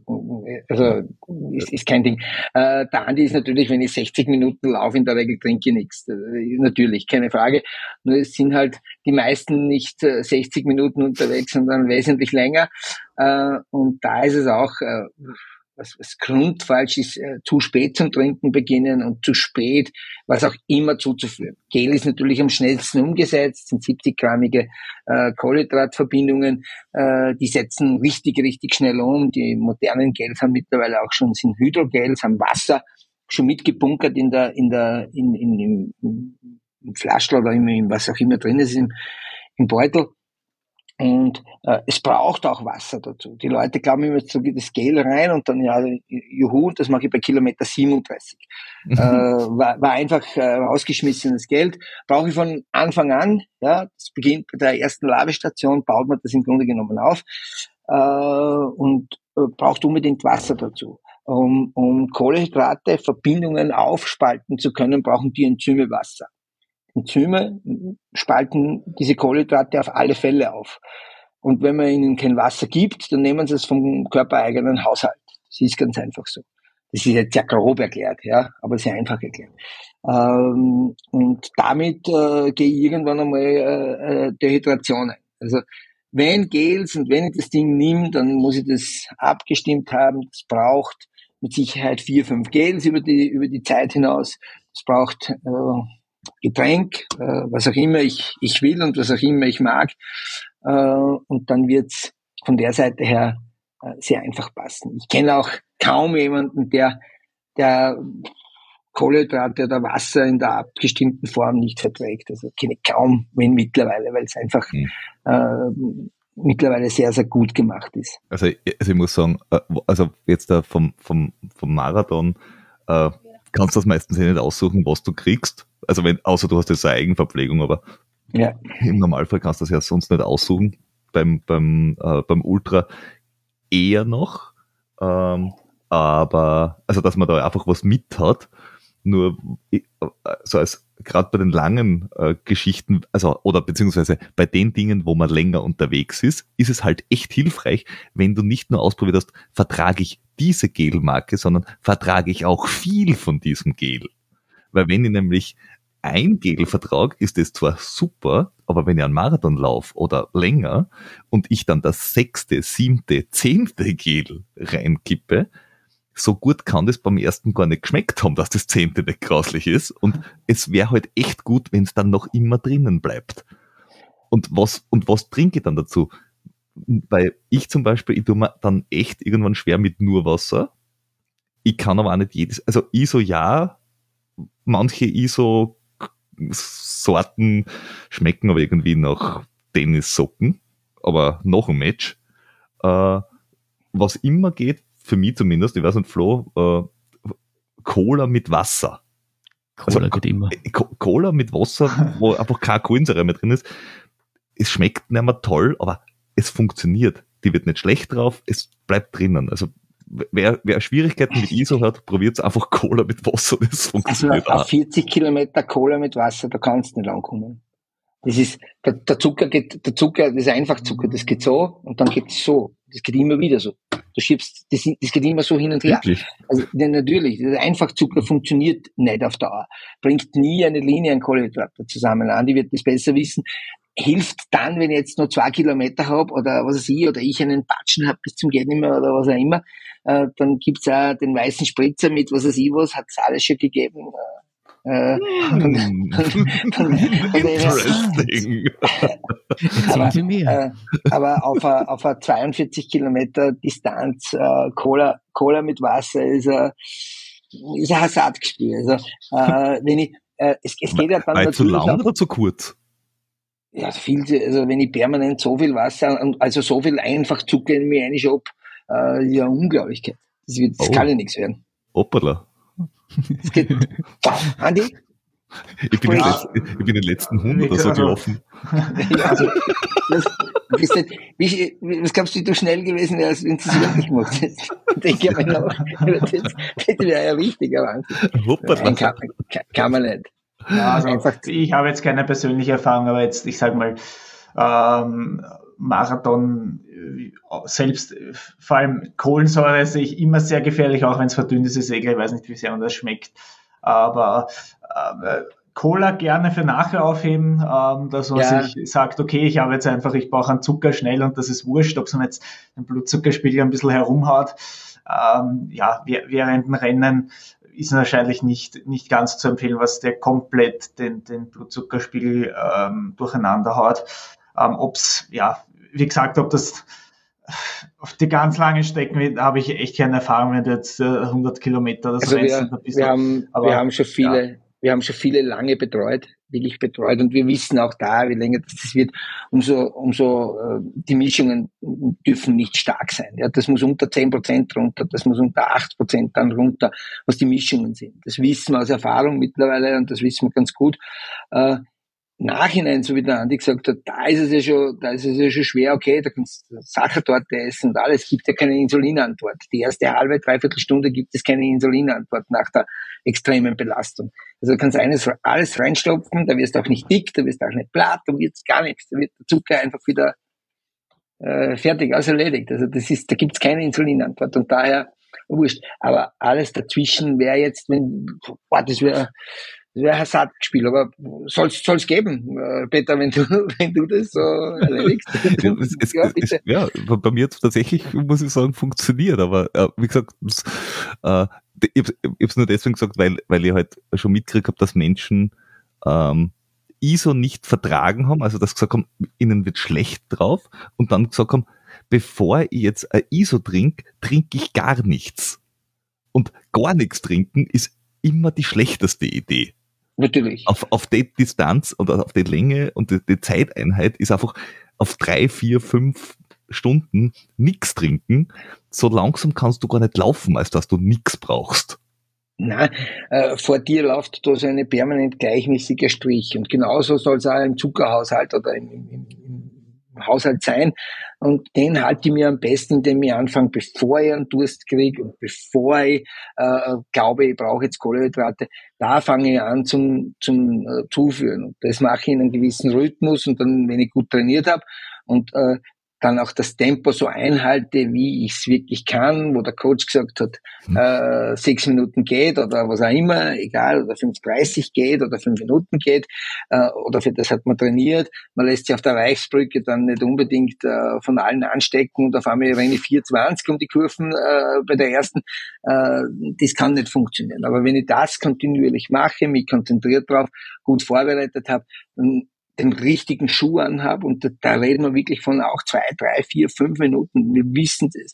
also ist, ist kein Ding. Äh, der Andi ist natürlich, wenn ich 60 Minuten laufe, in der Regel trinke ich nichts. Äh, natürlich, keine Frage. Nur es sind halt die meisten nicht 60 äh, Minuten unterwegs, sondern wesentlich länger. Äh, und da ist es auch, äh, was, was grundfalsch ist, äh, zu spät zum Trinken beginnen und zu spät, was auch immer zuzuführen. Gel ist natürlich am schnellsten umgesetzt, sind 70-grammige äh, Kohlenhydratverbindungen, äh, die setzen richtig, richtig schnell um. Die modernen Gels haben mittlerweile auch schon, sind Hydrogels, haben Wasser schon mitgebunkert in der, in der, in, in, im, im Flaschel oder im, in was auch immer drin ist im, im Beutel. Und äh, es braucht auch Wasser dazu. Die Leute glauben immer, so geht das Gel rein und dann, ja, juhu, das mache ich bei Kilometer 37. äh, war, war einfach äh, rausgeschmissenes Geld. Brauche ich von Anfang an, ja, das beginnt bei der ersten Ladestation, baut man das im Grunde genommen auf äh, und äh, braucht unbedingt Wasser dazu. Um, um Kohlenhydrate, Verbindungen aufspalten zu können, brauchen die Enzyme Wasser. Enzyme spalten diese Kohlenhydrate auf alle Fälle auf. Und wenn man ihnen kein Wasser gibt, dann nehmen sie es vom körpereigenen Haushalt. Das ist ganz einfach so. Das ist jetzt sehr grob erklärt, ja, aber sehr einfach erklärt. Ähm, und damit äh, gehe ich irgendwann einmal äh, äh, Dehydration ein. Also wenn Gels und wenn ich das Ding nehme, dann muss ich das abgestimmt haben. Das braucht mit Sicherheit vier, fünf Gels über die, über die Zeit hinaus. Es braucht äh, Getränk, äh, was auch immer ich, ich will und was auch immer ich mag. Äh, und dann wird's von der Seite her äh, sehr einfach passen. Ich kenne auch kaum jemanden, der, der Kohlenhydrate oder Wasser in der abgestimmten Form nicht verträgt. Also kenne kaum wen mittlerweile, weil es einfach mhm. äh, mittlerweile sehr, sehr gut gemacht ist. Also, also ich muss sagen, äh, also jetzt da vom, vom, vom Marathon äh, kannst du das meistens nicht aussuchen, was du kriegst. Also wenn, außer du hast jetzt eine Eigenverpflegung, aber ja. im Normalfall kannst du das ja sonst nicht aussuchen. Beim, beim, äh, beim Ultra eher noch. Ähm, aber, also dass man da einfach was mit hat. Nur, so als gerade bei den langen äh, Geschichten, also oder beziehungsweise bei den Dingen, wo man länger unterwegs ist, ist es halt echt hilfreich, wenn du nicht nur ausprobiert hast, vertrage ich diese Gelmarke, sondern vertrage ich auch viel von diesem Gel. Weil wenn ich nämlich ein Gel vertrage, ist das zwar super, aber wenn ich einen Marathon laufe oder länger und ich dann das sechste, siebte, zehnte Gel reinkippe, so gut kann das beim ersten gar nicht geschmeckt haben, dass das zehnte nicht grauslich ist. Und es wäre halt echt gut, wenn es dann noch immer drinnen bleibt. Und was, und was trinke ich dann dazu? Weil ich zum Beispiel, ich tue mir dann echt irgendwann schwer mit nur Wasser. Ich kann aber auch nicht jedes, also ISO ja, manche ISO Sorten schmecken aber irgendwie nach Tennissocken, aber noch ein Match. Äh, was immer geht, für mich zumindest, ich weiß nicht, Flo, äh, Cola mit Wasser. Cola also, geht immer. Cola mit Wasser, wo [laughs] einfach kein Kohlensäure mehr drin ist. Es schmeckt nicht mehr toll, aber es funktioniert. Die wird nicht schlecht drauf, es bleibt drinnen. Also wer, wer Schwierigkeiten mit ISO hat, probiert einfach [laughs] Cola mit Wasser. Das also funktioniert also auf 40 Kilometer Cola mit Wasser, da kannst du nicht ankommen. Das ist, der, der Zucker geht, der Zucker, das ist einfach Zucker, das geht so und dann geht es so. Das geht immer wieder so. Du schiebst, das, das geht immer so hin und her. Wirklich? Also, ja, natürlich, der Einfachzucker funktioniert nicht auf Dauer. Bringt nie eine Linie an Kohlenhydrate zusammen. Andi wird das besser wissen. Hilft dann, wenn ich jetzt nur zwei Kilometer habe oder was weiß ich, oder ich einen Patschen habe bis zum Geht nicht mehr oder was auch immer, äh, dann gibt's auch den weißen Spritzer mit was weiß ich was, hat's alles schon gegeben. Äh, äh, hm. [laughs] Interesting. aber, äh, aber auf a, auf a 42 Kilometer Distanz äh, Cola, Cola mit Wasser ist ein, ist ein Hasardspiel. Also, äh, wenn ich, äh, es, es geht ja dann zu lang oder zu kurz? Ja, viel, also wenn ich permanent so viel Wasser, also so viel einfach Zucker in mir einschub, äh, ja, Unglaublichkeit. Das, wird, das oh. kann ja nichts werden. Hoppala. Es geht. Andi? Ich bin, ja. letzten, ich bin den letzten 100 oder so gelaufen. [laughs] Also, das, das halt, wie, was glaubst du, wie du schnell gewesen wärst, wenn du es wirklich [laughs] gemacht hättest? Denke ich mir noch. Das, wäre ja wichtiger Wahnsinn. Kann, kann, man nicht. Ja, also. Ich habe jetzt keine persönliche Erfahrung, aber jetzt, ich sag mal, ähm, Marathon selbst, vor allem Kohlensäure sehe ich immer sehr gefährlich, auch wenn es verdünnt ist, ist egal, ich weiß nicht, wie sehr man das schmeckt. Aber äh, Cola gerne für nachher aufheben, ähm, dass man ja. sich sagt, okay, ich habe jetzt einfach, ich brauche einen Zucker schnell und das ist wurscht, ob es jetzt den Blutzuckerspiegel ein bisschen herumhaut. Ähm, ja, während dem Rennen ist wahrscheinlich nicht, nicht ganz zu empfehlen, was der komplett den, den Blutzuckerspiegel ähm, durcheinander haut. Ähm, ob's, ja, wie gesagt, ob das auf die ganz langen Strecken habe ich echt keine Erfahrung, wenn du jetzt äh, 100 Kilometer oder so also wir, wir, haben, aber, wir haben schon viele, ja. wir haben schon viele lange betreut, wirklich betreut und wir wissen auch da, je länger das wird, umso, umso äh, die Mischungen dürfen nicht stark sein. Ja, das muss unter 10 Prozent runter, das muss unter 8 Prozent dann runter, was die Mischungen sind. Das wissen wir aus Erfahrung mittlerweile und das wissen wir ganz gut. Äh, Nachhinein, so wie der Andi gesagt hat, da ist es ja schon, da ist es ja schon schwer, okay, da kannst du Sachertorte essen und alles, gibt ja keine Insulinantwort. Die erste halbe, dreiviertel Stunde gibt es keine Insulinantwort nach der extremen Belastung. Also du kannst eines, alles reinstopfen, da wirst du auch nicht dick, da wirst du auch nicht platt, da wird gar nichts, da wird der Zucker einfach wieder äh, fertig, alles erledigt. Also das ist, da gibt's keine Insulinantwort und daher wurscht. Aber alles dazwischen wäre jetzt, wenn, boah, das wäre ein Satzspiel, aber soll es geben, äh, Peter, wenn du, [laughs] wenn du das so erledigst. [laughs] es, ja, es, ja, bei mir tatsächlich, muss ich sagen, funktioniert, aber äh, wie gesagt, äh, ich habe es nur deswegen gesagt, weil, weil ich halt schon mitgekriegt habe, dass Menschen ähm, ISO nicht vertragen haben, also dass gesagt haben, ihnen wird schlecht drauf und dann gesagt haben, bevor ich jetzt ein ISO trinke, trinke ich gar nichts. Und gar nichts trinken ist immer die schlechteste Idee. Natürlich. Auf, auf die Distanz oder auf die Länge und die, die Zeiteinheit ist einfach auf drei, vier, fünf Stunden nichts trinken. So langsam kannst du gar nicht laufen, als dass du nichts brauchst. Na, äh, vor dir läuft da so eine permanent gleichmäßige Strich. Und genauso soll es auch im Zuckerhaushalt oder im, im, im Haushalt sein. Und den halte ich mir am besten, indem ich anfange, bevor ich einen Durst kriege und bevor ich äh, glaube, ich brauche jetzt Kohlenhydrate, da fange ich an zum, zum äh, Zuführen. Und das mache ich in einem gewissen Rhythmus und dann, wenn ich gut trainiert habe und äh, dann auch das Tempo so einhalte, wie ich es wirklich kann, wo der Coach gesagt hat, mhm. äh, sechs Minuten geht oder was auch immer, egal, oder 5,30 geht oder fünf Minuten geht, äh, oder für das hat man trainiert. Man lässt sich auf der Reichsbrücke dann nicht unbedingt äh, von allen anstecken und auf einmal renne ich 4,20 um die Kurven äh, bei der ersten. Äh, das kann nicht funktionieren. Aber wenn ich das kontinuierlich mache, mich konzentriert drauf, gut vorbereitet habe, dann den richtigen Schuh anhabe und da, da reden wir wirklich von auch zwei, drei, vier, fünf Minuten. Wir wissen das.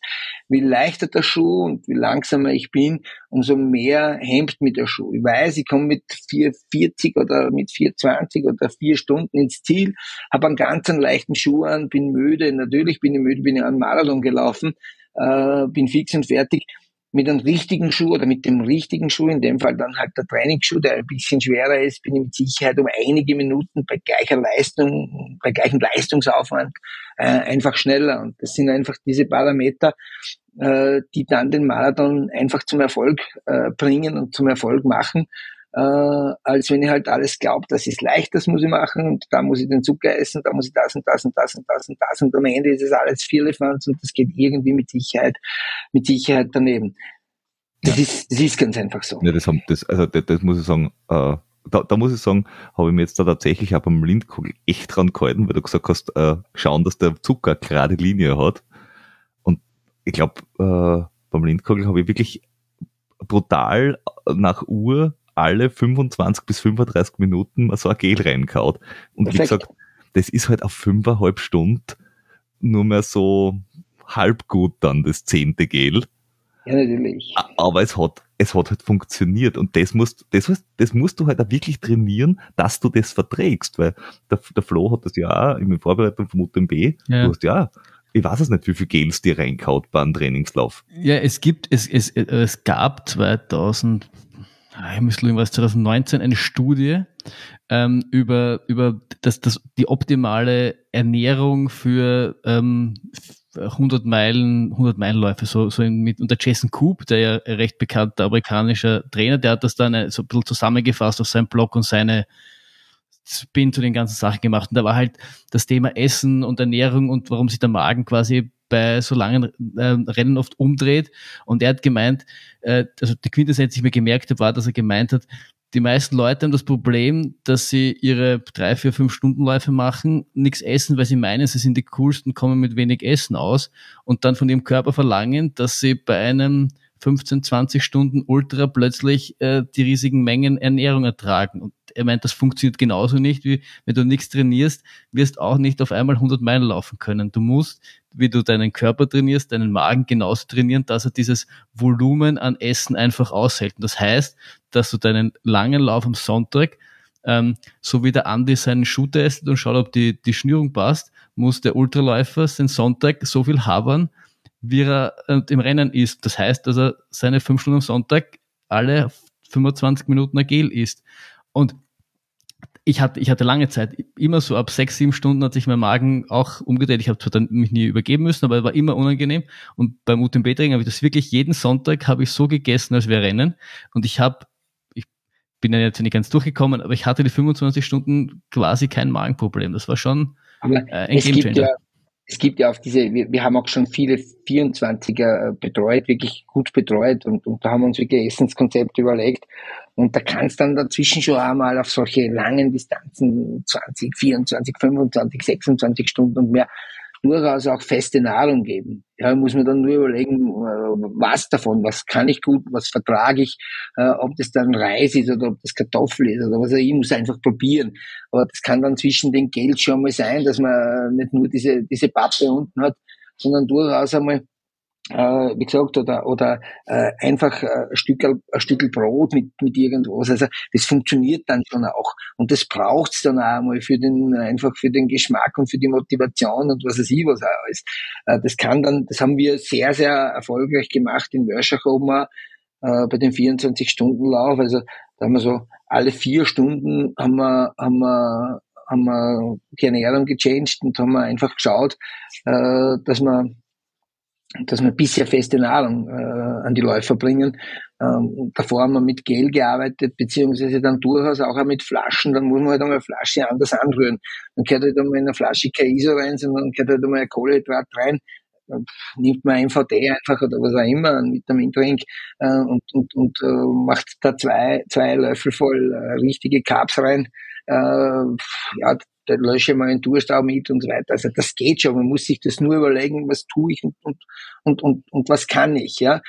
Wie leichter der Schuh und wie langsamer ich bin, umso mehr hemmt mit der Schuh. Ich weiß, ich komme mit 4,40 oder mit 4,20 oder vier Stunden ins Ziel, habe einen ganz einen leichten Schuh an, bin müde. Natürlich bin ich müde, bin ich an Marathon gelaufen, äh, bin fix und fertig mit einem richtigen Schuh oder mit dem richtigen Schuh, in dem Fall dann halt der Trainingsschuh, der ein bisschen schwerer ist, bin ich mit Sicherheit um einige Minuten bei gleicher Leistung, bei gleichem Leistungsaufwand äh, einfach schneller. Und das sind einfach diese Parameter, äh, die dann den Marathon einfach zum Erfolg äh, bringen und zum Erfolg machen äh, als wenn ich halt alles glaube, das ist leicht, das muss ich machen und da muss ich den Zucker essen, da muss ich das und das und das und das und das und am Ende ist es alles Firlefanz und das geht irgendwie mit Sicherheit, mit Sicherheit daneben. Das, ja. ist, das ist ganz einfach so. Ja, das, haben, das, also das, das muss ich sagen, äh, da, da muss ich sagen, habe ich mir jetzt da tatsächlich auch beim Lindkugel echt dran gehalten, weil du gesagt hast, äh, schauen, dass der Zucker gerade Linie hat. Und ich glaube, äh, beim Lindkugel habe ich wirklich brutal nach Uhr alle 25 bis 35 Minuten so ein Gel reinkaut. Und Perfekt. wie gesagt, das ist halt auf fünfeinhalb Stunden nur mehr so halb gut dann, das zehnte Gel. Ja, natürlich. Aber es hat, es hat halt funktioniert und das musst, das, das musst du halt auch wirklich trainieren, dass du das verträgst, weil der, der Flo hat das ja auch in der Vorbereitung vom UTMB, ja. du hast ja ich weiß es nicht, wie viel Gels dir reinkaut beim Trainingslauf. Ja, es gibt, es, es, es gab 2000, ich müsste irgendwas 2019 eine Studie ähm, über, über das, das, die optimale Ernährung für ähm, 100 Meilen, 100 Meilenläufe, so, so mit, und der Jason Coop, der ja recht bekannter amerikanischer Trainer, der hat das dann äh, so ein bisschen zusammengefasst auf seinem Blog und seine Spin zu den ganzen Sachen gemacht. Und da war halt das Thema Essen und Ernährung und warum sich der Magen quasi bei so langen äh, Rennen oft umdreht. Und er hat gemeint, äh, also die Quintessenz, die ich mir gemerkt habe, war, dass er gemeint hat, die meisten Leute haben das Problem, dass sie ihre drei, vier, fünf Stundenläufe machen, nichts essen, weil sie meinen, sie sind die coolsten, kommen mit wenig Essen aus und dann von ihrem Körper verlangen, dass sie bei einem 15, 20 Stunden Ultra plötzlich äh, die riesigen Mengen Ernährung ertragen. Und er meint, das funktioniert genauso nicht, wie wenn du nichts trainierst, wirst auch nicht auf einmal 100 Meilen laufen können. Du musst, wie du deinen Körper trainierst, deinen Magen genauso trainieren, dass er dieses Volumen an Essen einfach aushält. Und das heißt, dass du deinen langen Lauf am Sonntag ähm, so wie der Andi seinen Schuh testet und schaut, ob die, die Schnürung passt, muss der Ultraläufer den Sonntag so viel habern, wie er äh, im Rennen ist. Das heißt, dass er seine fünf Stunden am Sonntag alle 25 Minuten Agil ist. Und ich hatte, ich hatte lange Zeit, immer so ab sechs, sieben Stunden hat sich mein Magen auch umgedreht. Ich habe zwar dann mich nie übergeben müssen, aber es war immer unangenehm. Und beim UTMB-Training habe ich das wirklich jeden Sonntag habe ich so gegessen, als wir rennen. Und ich habe, ich bin dann jetzt nicht ganz durchgekommen, aber ich hatte die 25 Stunden quasi kein Magenproblem. Das war schon äh, ein Gamechanger. Ja, es gibt ja auch diese, wir, wir haben auch schon viele 24er äh, betreut, wirklich gut betreut und, und da haben wir uns wirklich Essenskonzepte überlegt. Und da kann es dann dazwischen schon einmal auf solche langen Distanzen, 20, 24, 25, 26 Stunden und mehr, durchaus auch feste Nahrung geben. Ja, muss man dann nur überlegen, was davon, was kann ich gut, was vertrage ich, äh, ob das dann Reis ist oder ob das Kartoffel ist oder was auch immer, ich muss einfach probieren. Aber das kann dann zwischen den Geld schon mal sein, dass man nicht nur diese, diese Pappe unten hat, sondern durchaus einmal äh, wie gesagt, oder, oder äh, einfach äh, ein Stück, ein Stück Brot mit, mit irgendwas. Also das funktioniert dann schon auch. Und das braucht's dann auch einmal für den, einfach für den Geschmack und für die Motivation und was weiß ich was auch ist. Äh, das kann dann, das haben wir sehr, sehr erfolgreich gemacht in Wörschach oben äh, bei dem 24-Stunden-Lauf. Also da haben wir so alle vier Stunden haben wir, haben wir haben wir die Ernährung gechanged und haben wir einfach geschaut, äh, dass wir dass wir bisher feste Nahrung äh, an die Läufer bringen. Ähm, davor haben wir mit Gel gearbeitet, beziehungsweise dann durchaus auch mit Flaschen. Dann muss man halt einmal eine Flasche anders anrühren. Dann gehört halt einmal in eine Flasche kein rein, sondern gehört halt einmal ein Kohlenhydrat rein. Dann nimmt man ein VD einfach oder was auch immer, ein Vitamin-Drink äh, und, und, und äh, macht da zwei, zwei Löffel voll äh, richtige Carbs rein. Äh, ja, dann lösche ich mal einen Durstau mit und so weiter. Also das geht schon. Man muss sich das nur überlegen, was tue ich und, und, und, und, und was kann ich, ja.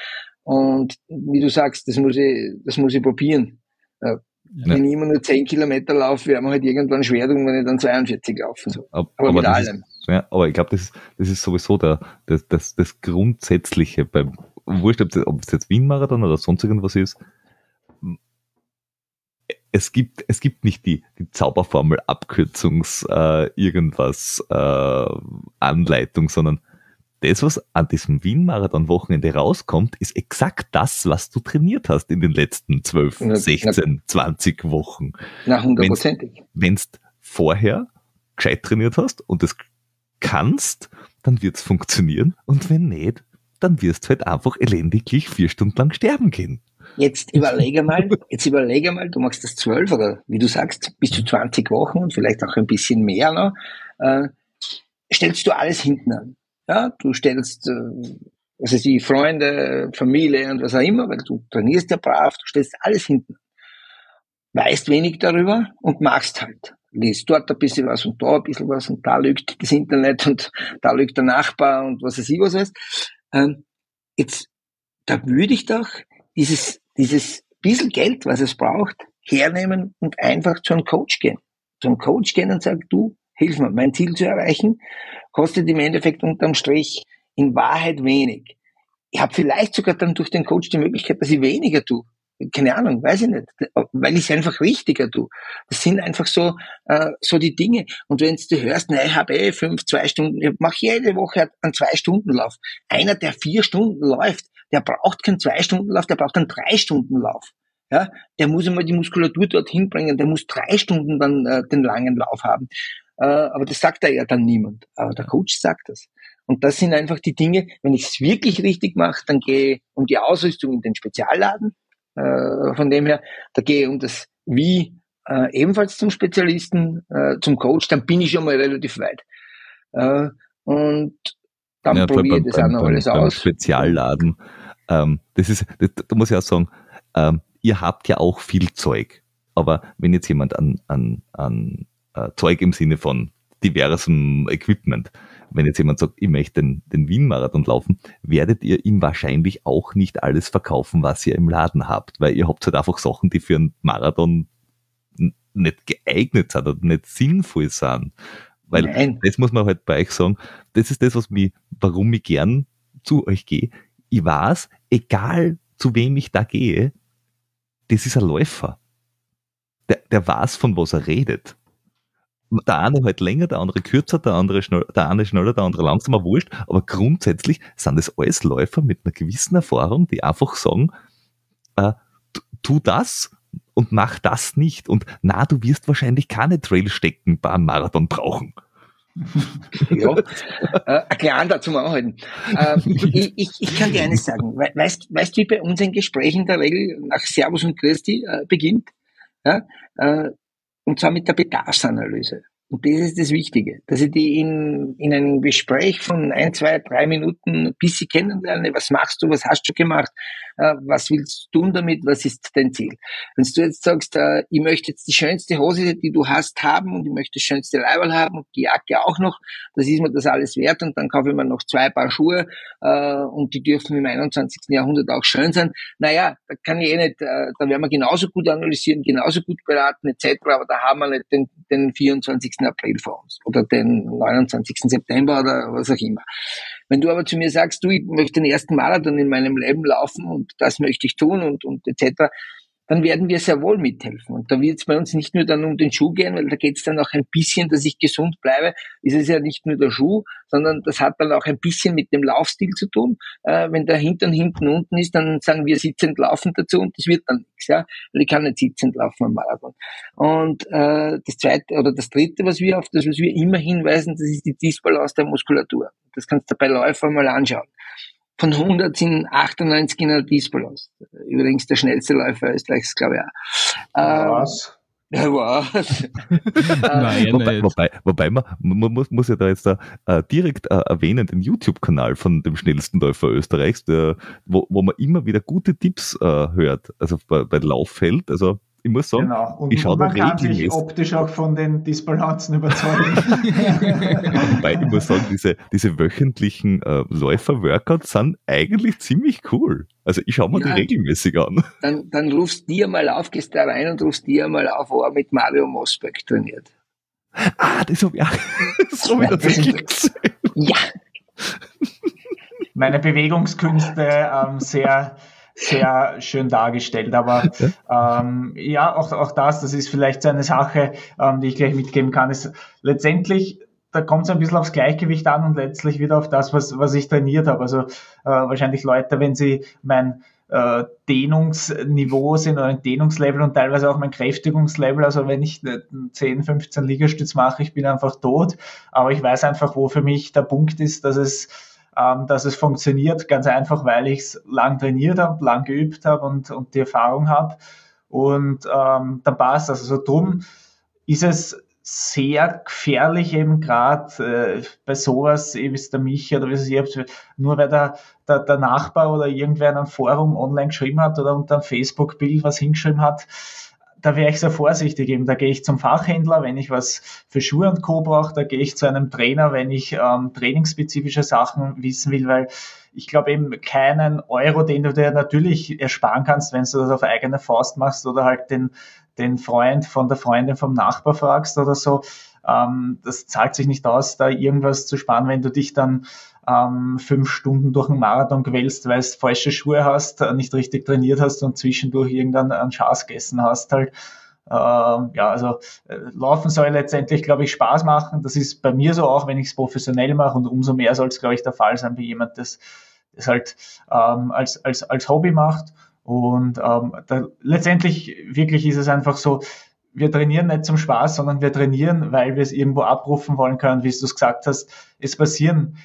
Und wie du sagst, das muss ich, das muss ich probieren. Ja. Wenn ich immer nur 10 Kilometer laufe, wäre man halt irgendwann schwer tun, wenn ich dann 42 laufen soll. Aber, aber mit allem. Ist, ja, aber ich glaube, das, das ist sowieso der, das, das, das Grundsätzliche beim, wurscht, ob es jetzt Wien-Marathon oder sonst irgendwas ist, es gibt, es gibt nicht die, die Zauberformel Abkürzungs äh, irgendwas äh, Anleitung, sondern das, was an diesem Wien-Marathon-Wochenende rauskommt, ist exakt das, was du trainiert hast in den letzten 12, na, 16, na, 20 Wochen. Na, hundertprozentig. Wenn du vorher gescheit trainiert hast und es kannst, dann wird es funktionieren. Und wenn nicht, dann wirst du halt einfach elendiglich vier Stunden lang sterben gehen. Jetzt überlege mal, jetzt überlege mal, du machst das zwölf oder wie du sagst, bis zu 20 Wochen und vielleicht auch ein bisschen mehr noch, äh, stellst du alles hinten an. Ja, du stellst, äh, was weiß ich, Freunde, Familie und was auch immer, weil du trainierst ja brav, du stellst alles hinten an. Weißt wenig darüber und machst halt. Liest dort ein bisschen was und da ein bisschen was und da lügt das Internet und da lügt der Nachbar und was weiß ich was heißt. Ähm, jetzt, da würde ich doch dieses dieses bisschen Geld, was es braucht, hernehmen und einfach zu einem Coach gehen. Zu einem Coach gehen und sagen, du, hilf mir, mein Ziel zu erreichen, kostet im Endeffekt unterm Strich in Wahrheit wenig. Ich habe vielleicht sogar dann durch den Coach die Möglichkeit, dass ich weniger tue. Keine Ahnung, weiß ich nicht, weil ich es einfach richtiger tue. Das sind einfach so äh, so die Dinge. Und wenn du hörst, na, ich habe eh fünf, zwei Stunden, ich mache jede Woche einen Zwei-Stunden-Lauf. Einer, der vier Stunden läuft, der braucht keinen Zwei-Stunden-Lauf, der braucht einen Drei-Stunden-Lauf. Ja, der muss einmal die Muskulatur dorthin bringen, der muss drei Stunden dann äh, den langen Lauf haben. Äh, aber das sagt ja dann niemand. Aber der Coach sagt das. Und das sind einfach die Dinge, wenn ich es wirklich richtig mache, dann gehe ich um die Ausrüstung in den Spezialladen. Äh, von dem her, da gehe ich um das Wie äh, ebenfalls zum Spezialisten, äh, zum Coach, dann bin ich schon mal relativ weit. Äh, und dann ja, probiere ich das auch noch beim, alles beim aus. Spezialladen ähm, das ist, das, da muss ich auch sagen, ähm, ihr habt ja auch viel Zeug. Aber wenn jetzt jemand an, an, an äh, Zeug im Sinne von diversem Equipment, wenn jetzt jemand sagt, ich möchte den, den Wien-Marathon laufen, werdet ihr ihm wahrscheinlich auch nicht alles verkaufen, was ihr im Laden habt, weil ihr habt halt einfach Sachen, die für einen Marathon nicht geeignet sind oder nicht sinnvoll sind. Weil Nein. das muss man halt bei euch sagen, das ist das, was mich, warum ich gern zu euch gehe ich weiß, egal zu wem ich da gehe, das ist ein Läufer. Der, der weiß, von was er redet. Der eine halt länger, der andere kürzer, der andere schnell, der eine schneller, der andere langsamer, wurscht. Aber grundsätzlich sind das alles Läufer mit einer gewissen Erfahrung, die einfach sagen, äh, tu das und mach das nicht. Und na, du wirst wahrscheinlich keine Trailstecken beim Marathon brauchen. Ja, äh, ein kleinen dazu anhalten. Äh, ich, ich, ich kann dir eines sagen. Weißt, weißt wie bei uns ein Gespräch in der Regel nach Servus und Christi äh, beginnt? Ja? Äh, und zwar mit der Bedarfsanalyse. Und das ist das Wichtige, dass ich die in, in einem Gespräch von ein, zwei, drei Minuten ein bisschen kennenlerne. Was machst du? Was hast du gemacht? Äh, was willst du tun damit? Was ist dein Ziel? Wenn du jetzt sagst, äh, ich möchte jetzt die schönste Hose, die du hast, haben und ich möchte das schönste Leiberl haben und die Jacke auch noch, das ist mir das alles wert und dann kaufe ich mir noch zwei Paar Schuhe äh, und die dürfen im 21. Jahrhundert auch schön sein. Naja, da kann ich eh nicht, da werden wir genauso gut analysieren, genauso gut beraten etc., aber da haben wir nicht den, den 24. April vor uns oder den 29. September oder was auch immer. Wenn du aber zu mir sagst, du, ich möchte den ersten Marathon in meinem Leben laufen und das möchte ich tun und, und etc., dann werden wir sehr wohl mithelfen. Und da wird es bei uns nicht nur dann um den Schuh gehen, weil da geht es dann auch ein bisschen, dass ich gesund bleibe. Ist es ja nicht nur der Schuh, sondern das hat dann auch ein bisschen mit dem Laufstil zu tun. Äh, wenn der Hintern hinten unten ist, dann sagen wir sitzend laufen dazu und das wird dann nichts, ja. Weil ich kann nicht sitzend laufen am Marathon. Und äh, das zweite oder das dritte, was wir auf das, was wir immer hinweisen, das ist die Disbalance der Muskulatur. Das kannst du bei Läufern mal anschauen von 100 sind 98 in der Disbalance. Übrigens der schnellste Läufer Österreichs, glaube ich auch. Ähm, was? [laughs] Ja, was? [laughs] Nein, wobei, wobei, wobei man, man muss, muss ja da jetzt da, äh, direkt äh, erwähnen, den YouTube-Kanal von dem schnellsten Läufer Österreichs, der, wo, wo man immer wieder gute Tipps äh, hört, also bei, bei Lauffeld, also ich muss sagen, genau. und, ich schaue man kann sich optisch auch von den Disbalancen überzeugen. [laughs] Wobei ich muss sagen, diese, diese wöchentlichen äh, Läufer-Workouts sind eigentlich ziemlich cool. Also ich schaue mir ja, die regelmäßig an. Dann, dann rufst dir mal auf, gehst da rein und rufst dir mal auf, wo er mit Mario Mosberg trainiert. Ah, das habe ich, das hab ich tatsächlich [laughs] gesehen. Ja. Meine Bewegungskünste ähm, sehr sehr schön dargestellt. Aber ähm, ja, auch, auch das, das ist vielleicht so eine Sache, ähm, die ich gleich mitgeben kann, ist letztendlich, da kommt es ein bisschen aufs Gleichgewicht an und letztlich wieder auf das, was, was ich trainiert habe. Also äh, wahrscheinlich Leute, wenn sie mein äh, Dehnungsniveau sind oder ein Dehnungslevel und teilweise auch mein Kräftigungslevel. Also wenn ich 10, 15 Liegestütz mache, ich bin einfach tot. Aber ich weiß einfach, wo für mich der Punkt ist, dass es ähm, dass es funktioniert, ganz einfach, weil ich es lang trainiert habe, lang geübt habe und, und die Erfahrung habe. Und ähm, dann passt das. Also drum ist es sehr gefährlich eben gerade äh, bei sowas, wie es der Michi oder wie es ich nur weil der, der, der Nachbar oder irgendwer in einem Forum online geschrieben hat oder unter einem Facebook-Bild was hingeschrieben hat, da wäre ich sehr vorsichtig eben. Da gehe ich zum Fachhändler, wenn ich was für Schuhe und Co. brauche, da gehe ich zu einem Trainer, wenn ich ähm, trainingsspezifische Sachen wissen will, weil ich glaube eben keinen Euro, den du dir natürlich ersparen kannst, wenn du das auf eigene Faust machst oder halt den, den Freund von der Freundin vom Nachbar fragst oder so. Ähm, das zahlt sich nicht aus, da irgendwas zu sparen, wenn du dich dann ähm, fünf Stunden durch einen Marathon gewälzt, weil du falsche Schuhe hast, äh, nicht richtig trainiert hast und zwischendurch irgendeinen Schaß gegessen hast halt. Ähm, ja, also äh, Laufen soll letztendlich, glaube ich, Spaß machen. Das ist bei mir so auch, wenn ich es professionell mache und umso mehr soll es, glaube ich, der Fall sein, wie jemand das, das halt ähm, als, als, als Hobby macht. Und ähm, da, letztendlich wirklich ist es einfach so, wir trainieren nicht zum Spaß, sondern wir trainieren, weil wir es irgendwo abrufen wollen können, wie du es gesagt hast. Es passieren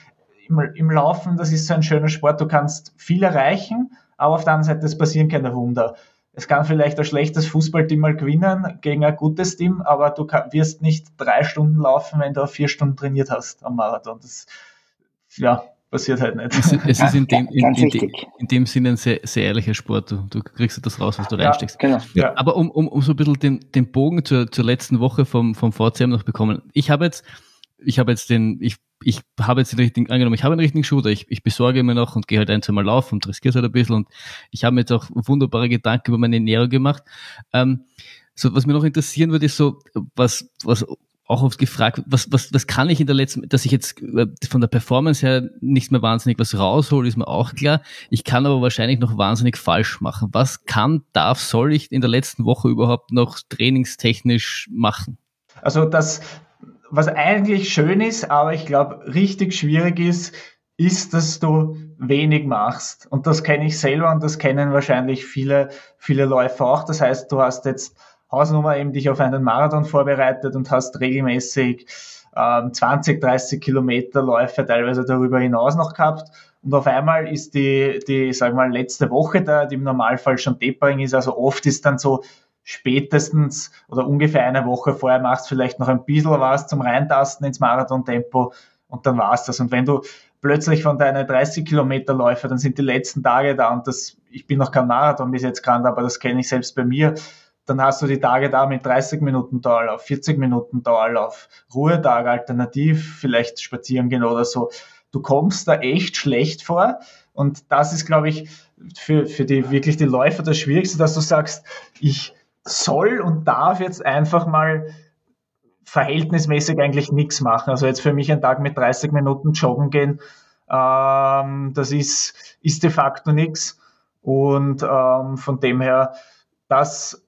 im, im Laufen, das ist so ein schöner Sport, du kannst viel erreichen, aber auf der anderen Seite, es passieren keine Wunder. Es kann vielleicht ein schlechtes Fußballteam mal gewinnen gegen ein gutes Team, aber du kann, wirst nicht drei Stunden laufen, wenn du vier Stunden trainiert hast am Marathon. Das, ja, passiert halt nicht. Es, es ist in dem, in, in, in, in, dem Sinne ein sehr, sehr ehrlicher Sport. Du, du kriegst das raus, was du ja, reinsteckst. Genau. Ja. Aber um, um, um so ein bisschen den, den Bogen zur, zur letzten Woche vom, vom VCM noch bekommen. Ich habe jetzt, ich habe jetzt den, ich ich habe jetzt den richtigen, angenommen, ich habe einen richtigen Shooter, ich, ich besorge mir noch und gehe halt ein, zwei Mal laufen und riskiere es halt ein bisschen und ich habe mir jetzt auch wunderbare Gedanken über meine Ernährung gemacht. Ähm, so, was mir noch interessieren würde, ist so, was, was auch oft gefragt, was, was, was kann ich in der letzten, dass ich jetzt äh, von der Performance her nicht mehr wahnsinnig was raushole, ist mir auch klar. Ich kann aber wahrscheinlich noch wahnsinnig falsch machen. Was kann, darf, soll ich in der letzten Woche überhaupt noch trainingstechnisch machen? Also das, was eigentlich schön ist, aber ich glaube richtig schwierig ist, ist, dass du wenig machst. Und das kenne ich selber und das kennen wahrscheinlich viele, viele Läufer auch. Das heißt, du hast jetzt Hausnummer eben dich auf einen Marathon vorbereitet und hast regelmäßig ähm, 20, 30 Kilometer Läufe teilweise darüber hinaus noch gehabt. Und auf einmal ist die, die, sag mal, letzte Woche da, die im Normalfall schon Tapering ist. Also oft ist dann so spätestens oder ungefähr eine Woche vorher machst vielleicht noch ein bisschen was zum Reintasten ins Marathontempo und dann war's das. Und wenn du plötzlich von deinen 30 Kilometer Läufe, dann sind die letzten Tage da und das, ich bin noch kein Marathon bis jetzt kann, aber das kenne ich selbst bei mir. Dann hast du die Tage da mit 30 Minuten Dauerlauf, 40 Minuten Dauerlauf, Ruhetag alternativ, vielleicht spazieren gehen oder so. Du kommst da echt schlecht vor. Und das ist, glaube ich, für, für die wirklich die Läufer das Schwierigste, dass du sagst, ich soll und darf jetzt einfach mal verhältnismäßig eigentlich nichts machen. Also jetzt für mich ein Tag mit 30 Minuten joggen gehen, ähm, das ist, ist de facto nichts. Und ähm, von dem her, das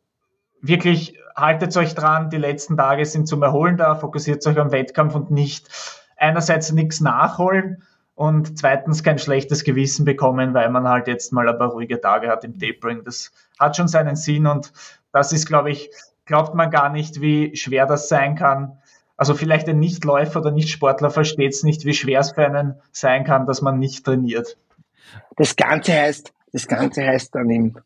wirklich haltet euch dran, die letzten Tage sind zum Erholen da, fokussiert euch am Wettkampf und nicht einerseits nichts nachholen und zweitens kein schlechtes Gewissen bekommen, weil man halt jetzt mal ein paar ruhige Tage hat im Tapering. Das hat schon seinen Sinn und das ist, glaube ich, glaubt man gar nicht, wie schwer das sein kann. Also vielleicht ein Nichtläufer oder Nichtsportler versteht es nicht, wie schwer es für einen sein kann, dass man nicht trainiert. Das Ganze heißt, das Ganze heißt dann im,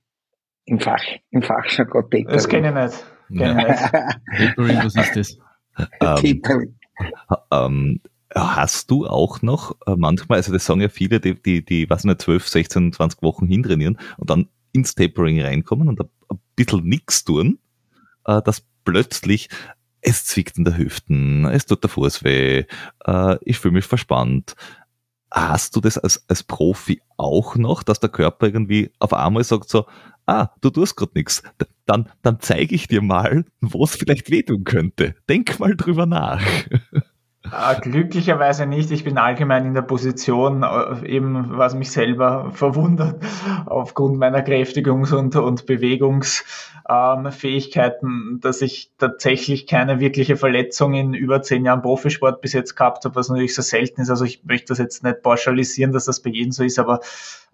im Fach, im Fachjargon Tapering. Das kenne ich nicht. Kenn ich nicht. [laughs] Tapering, was ist das? [laughs] Tapering. Ähm, hast du auch noch äh, manchmal, also das sagen ja viele, die, die, die was nicht, 12, 16, 20 Wochen hintrainieren und dann ins Tapering reinkommen und ein, ein bisschen nichts tun äh, dass plötzlich es zwickt in der Hüften, es tut der Fuß weh, äh, ich fühle mich verspannt. Hast du das als, als Profi auch noch, dass der Körper irgendwie auf einmal sagt so, ah, du tust gerade nichts, dann, dann zeige ich dir mal, wo es vielleicht wehtun könnte. Denk mal drüber nach. [laughs] Äh, glücklicherweise nicht. Ich bin allgemein in der Position, äh, eben was mich selber verwundert, aufgrund meiner Kräftigungs- und, und Bewegungsfähigkeiten, ähm, dass ich tatsächlich keine wirkliche Verletzung in über zehn Jahren Profisport bis jetzt gehabt habe, was natürlich so selten ist. Also ich möchte das jetzt nicht pauschalisieren, dass das bei jedem so ist, aber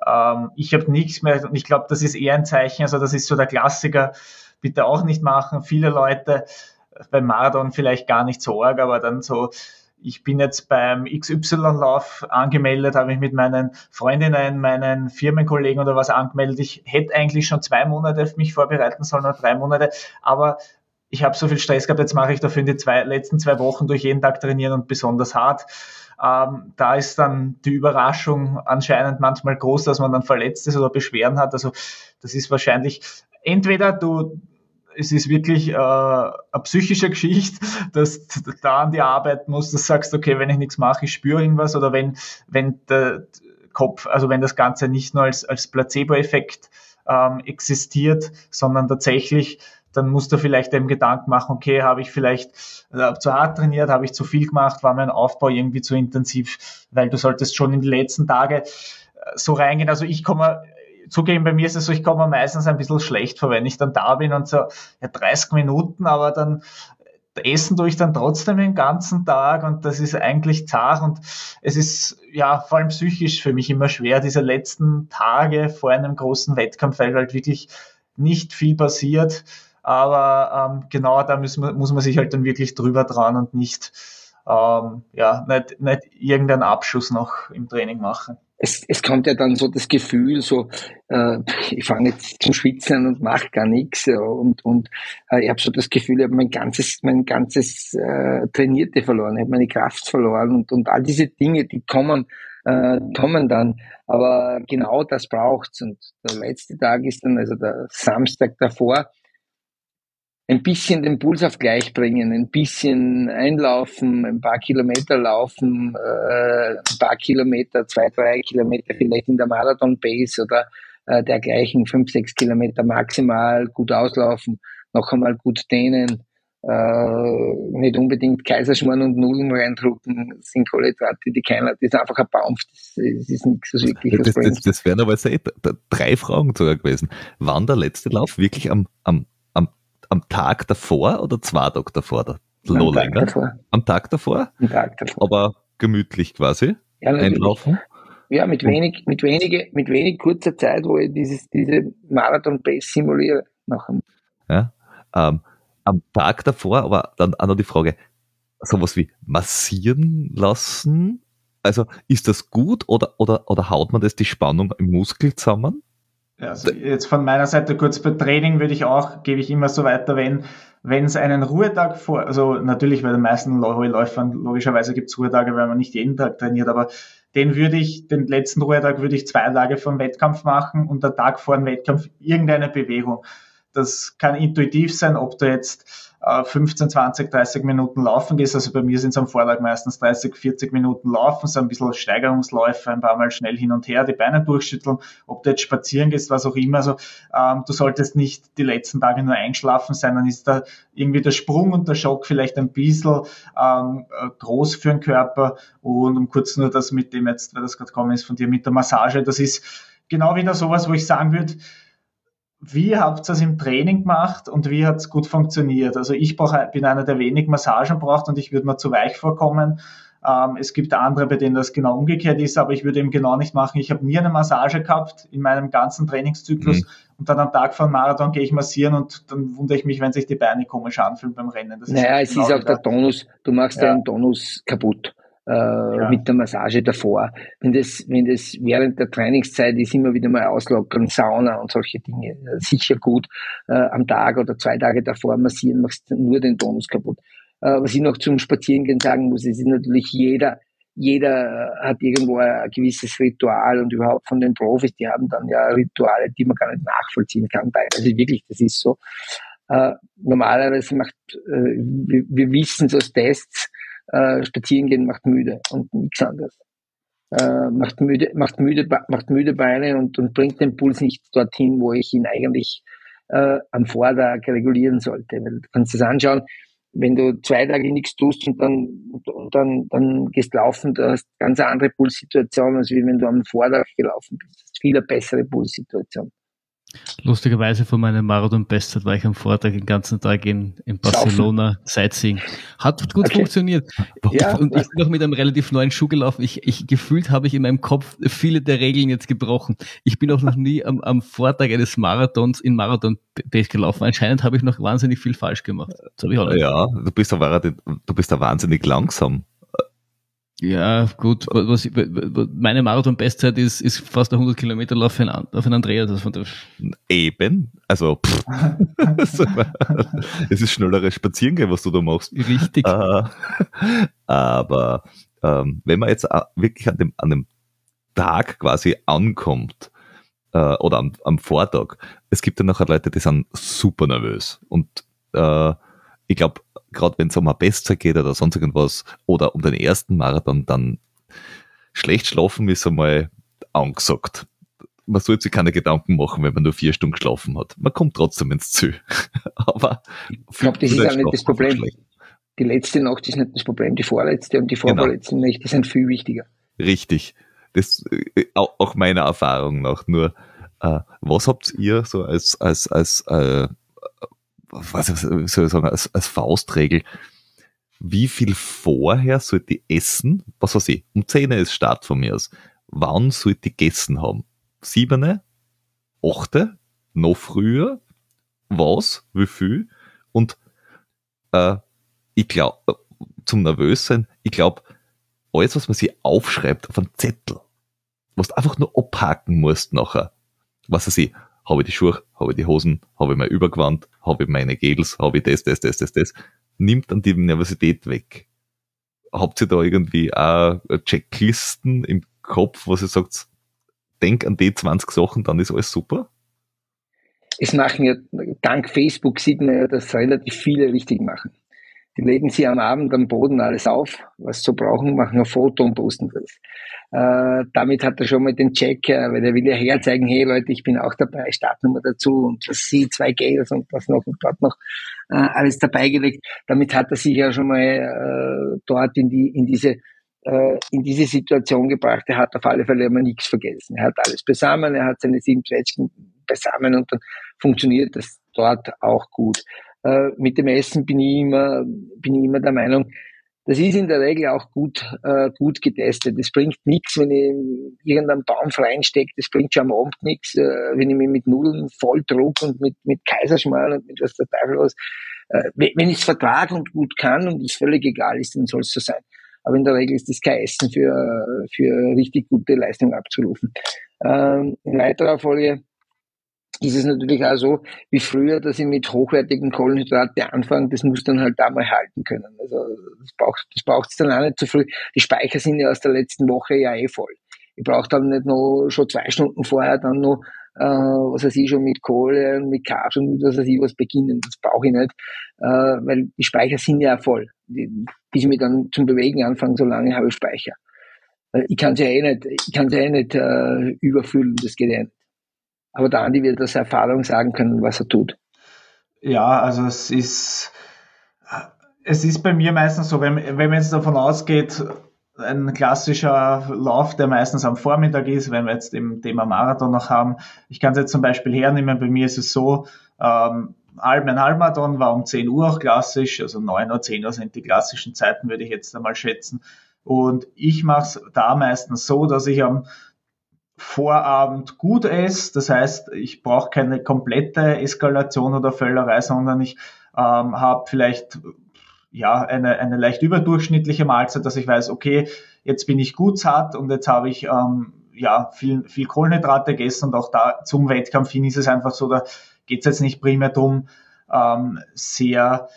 ähm, ich habe nichts mehr und ich glaube, das ist eher ein Zeichen, also das ist so der Klassiker, bitte auch nicht machen. Viele Leute beim Marathon vielleicht gar nicht so arg, aber dann so ich bin jetzt beim XY-Lauf angemeldet, habe mich mit meinen Freundinnen, meinen Firmenkollegen oder was angemeldet. Ich hätte eigentlich schon zwei Monate auf mich vorbereiten sollen oder drei Monate, aber ich habe so viel Stress gehabt, jetzt mache ich dafür in die zwei, letzten zwei Wochen durch jeden Tag trainieren und besonders hart. Ähm, da ist dann die Überraschung anscheinend manchmal groß, dass man dann verletzt ist oder Beschwerden hat. Also das ist wahrscheinlich entweder du es ist wirklich äh, eine psychische Geschichte, [laughs] dass du da an die Arbeit musst, dass du sagst, okay, wenn ich nichts mache, ich spüre irgendwas oder wenn, wenn der Kopf, also wenn das Ganze nicht nur als, als Placebo-Effekt ähm, existiert, sondern tatsächlich, dann musst du vielleicht eben Gedanken machen, okay, habe ich vielleicht äh, zu hart trainiert, habe ich zu viel gemacht, war mein Aufbau irgendwie zu intensiv, weil du solltest schon in die letzten Tage äh, so reingehen. Also ich komme zugeben, bei mir ist es so, ich komme meistens ein bisschen schlecht vor, wenn ich dann da bin und so, ja, 30 Minuten, aber dann essen tue ich dann trotzdem den ganzen Tag und das ist eigentlich zart und es ist ja vor allem psychisch für mich immer schwer, diese letzten Tage vor einem großen Wettkampf, weil halt wirklich nicht viel passiert, aber ähm, genau da muss man, muss man sich halt dann wirklich drüber trauen und nicht, ähm, ja, nicht, nicht irgendeinen Abschuss noch im Training machen es, es kommt ja dann so das Gefühl, so äh, ich fange jetzt zum Schwitzen und mache gar nichts und und äh, ich habe so das Gefühl, ich habe mein ganzes mein ganzes äh, Trainierte verloren, ich habe meine Kraft verloren und und all diese Dinge, die kommen äh, kommen dann, aber genau das braucht's und der letzte Tag ist dann also der Samstag davor ein bisschen den Puls auf gleich bringen, ein bisschen einlaufen, ein paar Kilometer laufen, äh, ein paar Kilometer, zwei, drei Kilometer vielleicht in der Marathon-Base oder äh, dergleichen, fünf, sechs Kilometer maximal gut auslaufen, noch einmal gut dehnen, äh, nicht unbedingt Kaiserschmarrn und Nudeln reindrucken, sind Kohlenhydrate, die keiner, das ist einfach ein Baum, das, das ist nichts, was wirklich Das, das, das wären aber drei Fragen sogar gewesen. Wann der letzte Lauf wirklich am, am am Tag davor oder zwei Tage davor? Der Am Tag davor. Am Tag davor? Am Tag davor. Aber gemütlich quasi. Ja, Einlaufen. ja, mit wenig, mit wenige, mit wenig kurzer Zeit, wo ich dieses, diese Marathon-Pace simuliere. Nachher. Ja, ähm, am Tag davor, aber dann auch noch die Frage, sowas wie massieren lassen? Also ist das gut oder, oder, oder haut man das die Spannung im Muskel zusammen? Also jetzt von meiner Seite kurz bei Training würde ich auch, gebe ich immer so weiter, wenn wenn es einen Ruhetag vor, also natürlich bei den meisten Läufern logischerweise gibt es Ruhetage, weil man nicht jeden Tag trainiert, aber den würde ich, den letzten Ruhetag würde ich zwei Tage vom Wettkampf machen und der Tag vor dem Wettkampf irgendeine Bewegung. Das kann intuitiv sein, ob du jetzt 15, 20, 30 Minuten laufen gehst. Also bei mir sind es am Vortag meistens 30, 40 Minuten laufen, so ein bisschen Steigerungsläufe, ein paar Mal schnell hin und her, die Beine durchschütteln. Ob du jetzt spazieren gehst, was auch immer. Also ähm, du solltest nicht die letzten Tage nur einschlafen sein, dann ist da irgendwie der Sprung und der Schock vielleicht ein bisschen ähm, groß für den Körper. Und um kurz nur das mit dem jetzt, weil das gerade kommen ist von dir mit der Massage, das ist genau wieder sowas, wo ich sagen würde, wie habt ihr es im Training gemacht und wie hat es gut funktioniert? Also ich brauch, bin einer, der wenig Massagen braucht und ich würde mir zu weich vorkommen. Ähm, es gibt andere, bei denen das genau umgekehrt ist, aber ich würde eben genau nicht machen. Ich habe nie eine Massage gehabt in meinem ganzen Trainingszyklus mhm. und dann am Tag vor dem Marathon gehe ich massieren und dann wundere ich mich, wenn sich die Beine komisch anfühlen beim Rennen. Das naja, ist es genau ist auch der Tonus, du machst ja. den Tonus kaputt äh, ja. mit der Massage davor. Wenn das, wenn das während der Trainingszeit ist, immer wieder mal auslockern, Sauna und solche Dinge, sicher gut. Äh, am Tag oder zwei Tage davor massieren, machst du nur den Tonus kaputt. Äh, was ich noch zum Spazierengehen sagen muss, ist natürlich jeder, jeder hat irgendwo ein gewisses Ritual und überhaupt von den Profis, die haben dann ja Rituale, die man gar nicht nachvollziehen kann. Also wirklich, das ist so. Äh, normalerweise macht, äh, wir, wir wissen es aus Tests, äh, spazieren gehen macht müde und nichts anderes. Äh, macht müde, macht müde, macht müde Beine und, und bringt den Puls nicht dorthin, wo ich ihn eigentlich äh, am Vortag regulieren sollte. Weil du kannst es anschauen, wenn du zwei Tage nichts tust und dann, und dann, dann gehst laufen, du hast ganz andere Pulssituation, als wie wenn du am Vortag gelaufen bist. Das ist viel bessere Pulssituation. Lustigerweise von meinem Marathon-Bestzeit war ich am Vortag den ganzen Tag in, in Barcelona Sightseeing. Hat gut okay. funktioniert. Ja. Und ich bin auch mit einem relativ neuen Schuh gelaufen. Ich, ich gefühlt habe ich in meinem Kopf viele der Regeln jetzt gebrochen. Ich bin auch noch nie am, am Vortag eines Marathons in Marathon-Pace gelaufen. Anscheinend habe ich noch wahnsinnig viel falsch gemacht. ja, du bist, aber, du bist da wahnsinnig langsam. Ja, gut. Was, meine Marathon-Bestzeit ist, ist fast 100 Kilometer Lauf für einen, auf einen Andreas. Also Eben. Also, pff. [laughs] [laughs] es ist schnelleres Spazierengehen, was du da machst. Richtig. Äh, aber ähm, wenn man jetzt wirklich an dem, an dem Tag quasi ankommt, äh, oder am, am Vortag, es gibt ja nachher Leute, die sind super nervös. Und äh, ich glaube, gerade wenn es um eine Bestzeit geht oder sonst irgendwas oder um den ersten Marathon, dann schlecht schlafen ist einmal angesagt. Man sollte sich keine Gedanken machen, wenn man nur vier Stunden geschlafen hat. Man kommt trotzdem ins Ziel. [laughs] Aber ich glaube, das ist auch nicht das Problem. Die letzte Nacht ist nicht das Problem, die vorletzte und die genau. vorvorletzte genau. Nächte sind viel wichtiger. Richtig. Das äh, auch meiner Erfahrung nach. Nur, äh, was habt ihr so als, als, als äh, was soll ich sagen, als, als Faustregel, wie viel vorher sollte ich essen? Was weiß ich, um 10 ist Start von mir aus. Wann sollte ich gegessen haben? Siebene? Achte? Noch früher? Was? Wie viel? Und äh, ich glaube, zum Nervössein, ich glaube, alles, was man sich aufschreibt auf einen Zettel, was du einfach nur abhaken musst nachher, was weiß ich, habe ich die Schuhe, habe ich die Hosen, habe ich mein Übergewand, habe ich meine Gels, habe ich das, das, das, das, das, nimmt dann die Nervosität weg. Habt ihr da irgendwie auch Checklisten im Kopf, was ihr sagt, denk an die 20 Sachen, dann ist alles super? Es machen ja, dank Facebook sieht man ja, dass relativ viele richtig machen. Die legen sie am Abend am Boden alles auf, was sie brauchen, machen ein Foto und posten das. Äh, damit hat er schon mal den Check, äh, weil er will ja herzeigen, hey Leute, ich bin auch dabei, Startnummer dazu und das sie, zwei Gels und das noch und dort noch äh, alles dabei gelegt. Damit hat er sich ja schon mal äh, dort in die, in diese äh, in diese Situation gebracht. Er hat auf alle Fälle immer nichts vergessen. Er hat alles besamen, er hat seine sieben Zwetschgen besamen und dann funktioniert das dort auch gut. Äh, mit dem Essen bin ich immer, bin ich immer der Meinung, das ist in der Regel auch gut, äh, gut getestet. Das bringt nichts, wenn ich irgendeinen Baum reinstecke, das bringt schon am Abend nichts, äh, wenn ich mich mit Nudeln voll druck und mit, mit Kaiserschmarrn und mit was der Teufel was. Äh, wenn ich es vertrage und gut kann und es völlig egal ist, dann soll es so sein. Aber in der Regel ist das kein Essen für, für richtig gute Leistung abzurufen. Ähm, in weiterer Folge ist es natürlich auch so, wie früher, dass ich mit hochwertigen Kohlenhydrate anfange, das muss dann halt da mal halten können. Also das braucht das braucht es dann auch nicht zu früh. Die Speicher sind ja aus der letzten Woche ja eh voll. Ich brauche dann nicht noch schon zwei Stunden vorher dann noch, äh, was weiß ich, schon mit Kohle und mit Carbs und mit was weiß ich was beginnen. Das brauche ich nicht, äh, weil die Speicher sind ja voll. Die, bis ich mich dann zum Bewegen anfange, solange habe ich Speicher. Ich kann es ja eh nicht, ich kann ja eh nicht äh, überfüllen, das geht ja nicht. Aber der Andi wird aus Erfahrung sagen können, was er tut. Ja, also es ist, es ist bei mir meistens so, wenn, wenn man jetzt davon ausgeht, ein klassischer Lauf, der meistens am Vormittag ist, wenn wir jetzt im Thema Marathon noch haben. Ich kann es jetzt zum Beispiel hernehmen, bei mir ist es so, ähm, ein Halbmarathon war um 10 Uhr auch klassisch, also 9 Uhr, 10 Uhr sind die klassischen Zeiten, würde ich jetzt einmal schätzen. Und ich mache es da meistens so, dass ich am Vorabend gut esse. Das heißt, ich brauche keine komplette Eskalation oder Völlerei, sondern ich ähm, habe vielleicht ja eine, eine leicht überdurchschnittliche Mahlzeit, dass ich weiß, okay, jetzt bin ich gut satt und jetzt habe ich ähm, ja viel, viel Kohlenhydrate gegessen und auch da zum Wettkampf hin ist es einfach so, da geht es jetzt nicht primär darum, ähm, sehr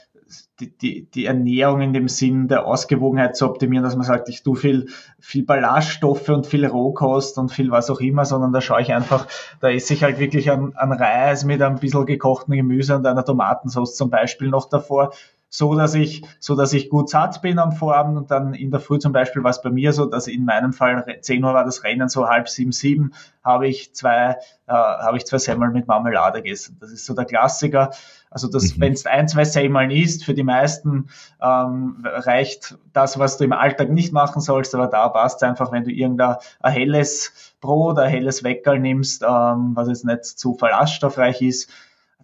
die, die, die Ernährung in dem Sinn der Ausgewogenheit zu optimieren, dass man sagt, ich tue viel, viel Ballaststoffe und viel Rohkost und viel was auch immer, sondern da schaue ich einfach, da esse ich halt wirklich an, Reis mit ein bisschen gekochten Gemüse und einer Tomatensauce zum Beispiel noch davor so dass ich, so dass ich gut satt bin am Vorabend und dann in der Früh zum Beispiel war es bei mir so, dass in meinem Fall 10 Uhr war das Rennen so halb sieben, sieben, habe ich zwei, äh, habe ich zwei Semmeln mit Marmelade gegessen. Das ist so der Klassiker. Also das, mhm. wenn es ein, zwei Semmeln isst, für die meisten ähm, reicht das, was du im Alltag nicht machen sollst, aber da passt es einfach, wenn du irgendein ein helles Brot, ein helles Weckerl nimmst, ähm, was jetzt nicht zu ballaststoffreich ist,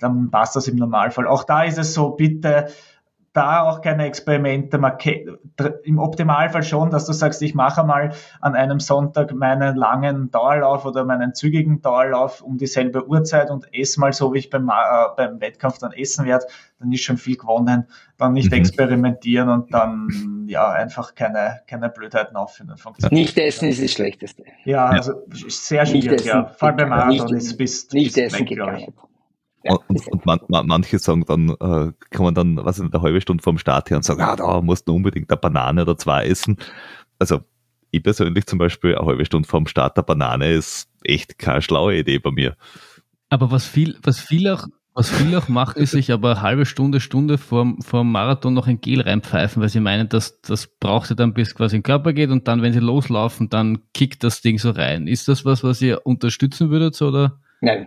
dann passt das im Normalfall. Auch da ist es so, bitte da auch keine Experimente. Im Optimalfall schon, dass du sagst, ich mache mal an einem Sonntag meinen langen Dauerlauf oder meinen zügigen Dauerlauf um dieselbe Uhrzeit und esse mal so, wie ich beim, äh, beim Wettkampf dann essen werde, dann ist schon viel gewonnen. Dann nicht mhm. experimentieren und dann ja einfach keine, keine Blödheiten auffinden. Nicht essen ist das Schlechteste. Ja, also sehr schwierig, ja. Vor allem beim Marathon ist bis nicht essen weg, geht gar nicht. Ja, und, und man, man, manche sagen dann, äh, kann man dann, was ist eine halbe Stunde vorm Start her und sagen, ah, da musst du unbedingt eine Banane oder zwei essen. Also ich persönlich zum Beispiel eine halbe Stunde vorm Start der Banane ist echt keine schlaue Idee bei mir. Aber was viel, was viel auch, was viel auch macht, ist sich aber eine halbe Stunde, Stunde vor, vor dem Marathon noch ein Gel reinpfeifen, weil sie meinen, dass das braucht ihr dann, bis quasi in den Körper geht und dann, wenn sie loslaufen, dann kickt das Ding so rein. Ist das was, was ihr unterstützen würdet, oder? Nein,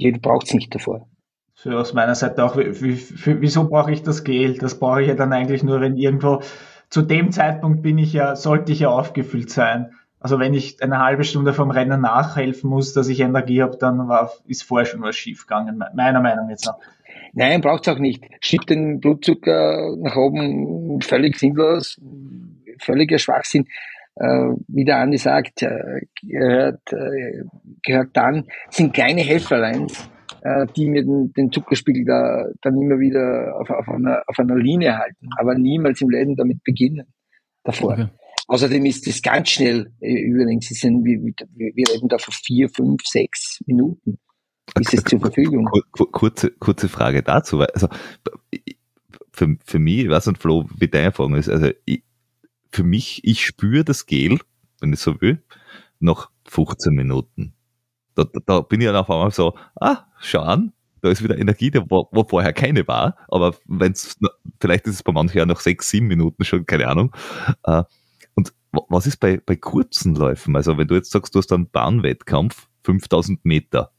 Jeder braucht es nicht davor. Für aus meiner Seite auch, wieso brauche ich das Gel? Das brauche ich ja dann eigentlich nur, wenn irgendwo, zu dem Zeitpunkt bin ich ja, sollte ich ja aufgefüllt sein. Also wenn ich eine halbe Stunde vom Rennen nachhelfen muss, dass ich Energie habe, dann war, ist vorher schon was schiefgegangen, meiner Meinung jetzt noch. Nein, braucht es auch nicht. Schiebt den Blutzucker nach oben, völlig sinnlos, völliger Schwachsinn wie der Andi sagt, äh, gehört, äh, gehört dann, sind kleine Helferleins, äh, die mir den, den Zuckerspiegel da dann immer wieder auf, auf, einer, auf einer Linie halten, aber niemals im Leben damit beginnen davor. Okay. Außerdem ist das ganz schnell, äh, übrigens, ein, wir, wir reden da von vier, fünf, sechs Minuten ist es zur Verfügung. Kurze, kurze Frage dazu. Also, für, für mich, ich weiß nicht, Flo, wie deine Erfahrung ist, also ich, für mich, ich spüre das Gel, wenn ich so will, nach 15 Minuten. Da, da, da bin ich dann auf einmal so, ah, schau an, da ist wieder Energie, wo, wo vorher keine war, aber wenn's, vielleicht ist es bei manchen ja noch sechs, sieben Minuten schon, keine Ahnung. Äh, und was ist bei, bei kurzen Läufen? Also wenn du jetzt sagst, du hast einen Bahnwettkampf, 5000 Meter,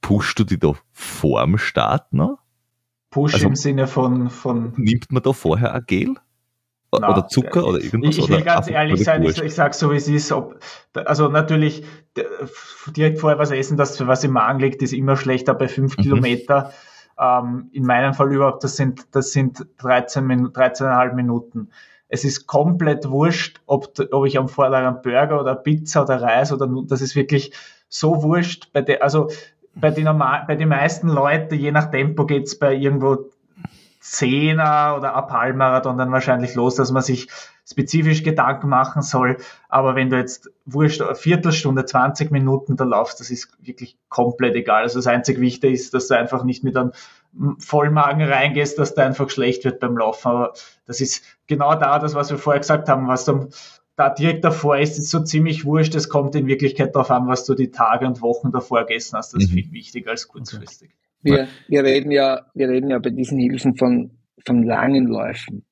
pushst du die da vorm Start noch? Push also, im Sinne von, von. Nimmt man da vorher ein Gel? Na, oder Zucker oder irgendwas? Ich, ich will ganz ehrlich sein, ich, ich sage so, wie es ist. Ob, also natürlich direkt vorher was essen, das für was im Magen liegt, ist immer schlechter bei fünf mhm. Kilometer. Ähm, in meinem Fall überhaupt, das sind, das sind 13 13,5 Minuten. es ist komplett wurscht, ob, ob ich am Vortag einen Burger oder Pizza oder Reis oder das ist wirklich so wurscht. Bei der, also bei den, normal, bei den meisten Leuten, je nach Tempo geht's bei irgendwo Zehner oder ab Halbmarathon dann wahrscheinlich los, dass man sich spezifisch Gedanken machen soll. Aber wenn du jetzt wurscht, eine Viertelstunde, 20 Minuten da laufst, das ist wirklich komplett egal. Also das einzig Wichtige ist, dass du einfach nicht mit einem Vollmagen reingehst, dass der einfach schlecht wird beim Laufen. Aber das ist genau da, das, was wir vorher gesagt haben, was dann da direkt davor ist, ist so ziemlich wurscht. Es kommt in Wirklichkeit darauf an, was du die Tage und Wochen davor gegessen hast. Das ist mhm. viel wichtiger als kurzfristig. Wir, wir reden ja, wir reden ja bei diesen Hilfen von, von langen Läufen.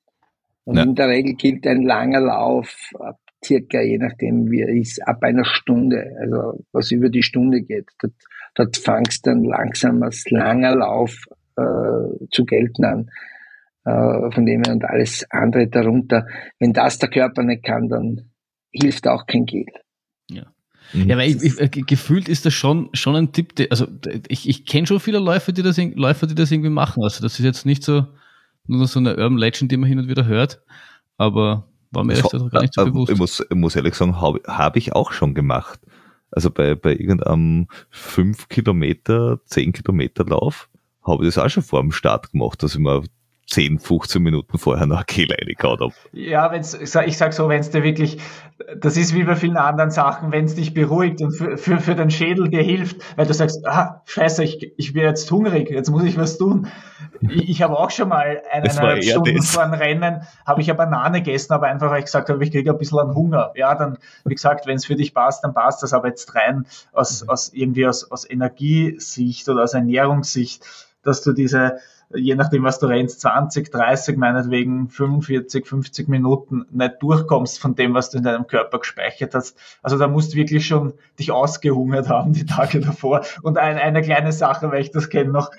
Und ja. in der Regel gilt ein langer Lauf ab circa, je nachdem wie er ist, ab einer Stunde, also was über die Stunde geht. Dort, dort fangst dann langsam als langer Lauf äh, zu gelten an. Äh, von dem her und alles andere darunter. Wenn das der Körper nicht kann, dann hilft auch kein Gel. Ja. Mhm. Ja, weil ich, ich, äh, gefühlt ist das schon, schon ein Tipp, der, also ich, ich kenne schon viele Läufer, die das, Läufer, die das irgendwie machen. Also das ist jetzt nicht so nur so eine Urban Legend, die man hin und wieder hört, aber war mir das gar nicht so bewusst. Ich muss, ich muss ehrlich sagen, habe hab ich auch schon gemacht. Also bei, bei irgendeinem 5 Kilometer, 10 Kilometer Lauf habe ich das auch schon vor dem Start gemacht, dass ich mir 10, 15 Minuten vorher noch Kehle reingehauen habe. Ja, wenn's, ich sag so, wenn es dir wirklich, das ist wie bei vielen anderen Sachen, wenn es dich beruhigt und für, für, für den Schädel dir hilft, weil du sagst, ah, scheiße, ich, ich bin jetzt hungrig, jetzt muss ich was tun. Ich, ich habe auch schon mal [laughs] eineinhalb Stunden das. vor einem Rennen, habe ich eine Banane gegessen, aber einfach, weil ich gesagt habe, ich kriege ein bisschen an Hunger. Ja, dann, wie gesagt, wenn es für dich passt, dann passt das, aber jetzt rein aus, aus irgendwie aus, aus Energiesicht oder aus Ernährungssicht, dass du diese je nachdem, was du rennst, 20, 30, meinetwegen 45, 50 Minuten nicht durchkommst von dem, was du in deinem Körper gespeichert hast. Also da musst du wirklich schon dich ausgehungert haben die Tage davor. Und ein, eine kleine Sache, weil ich das kenne noch,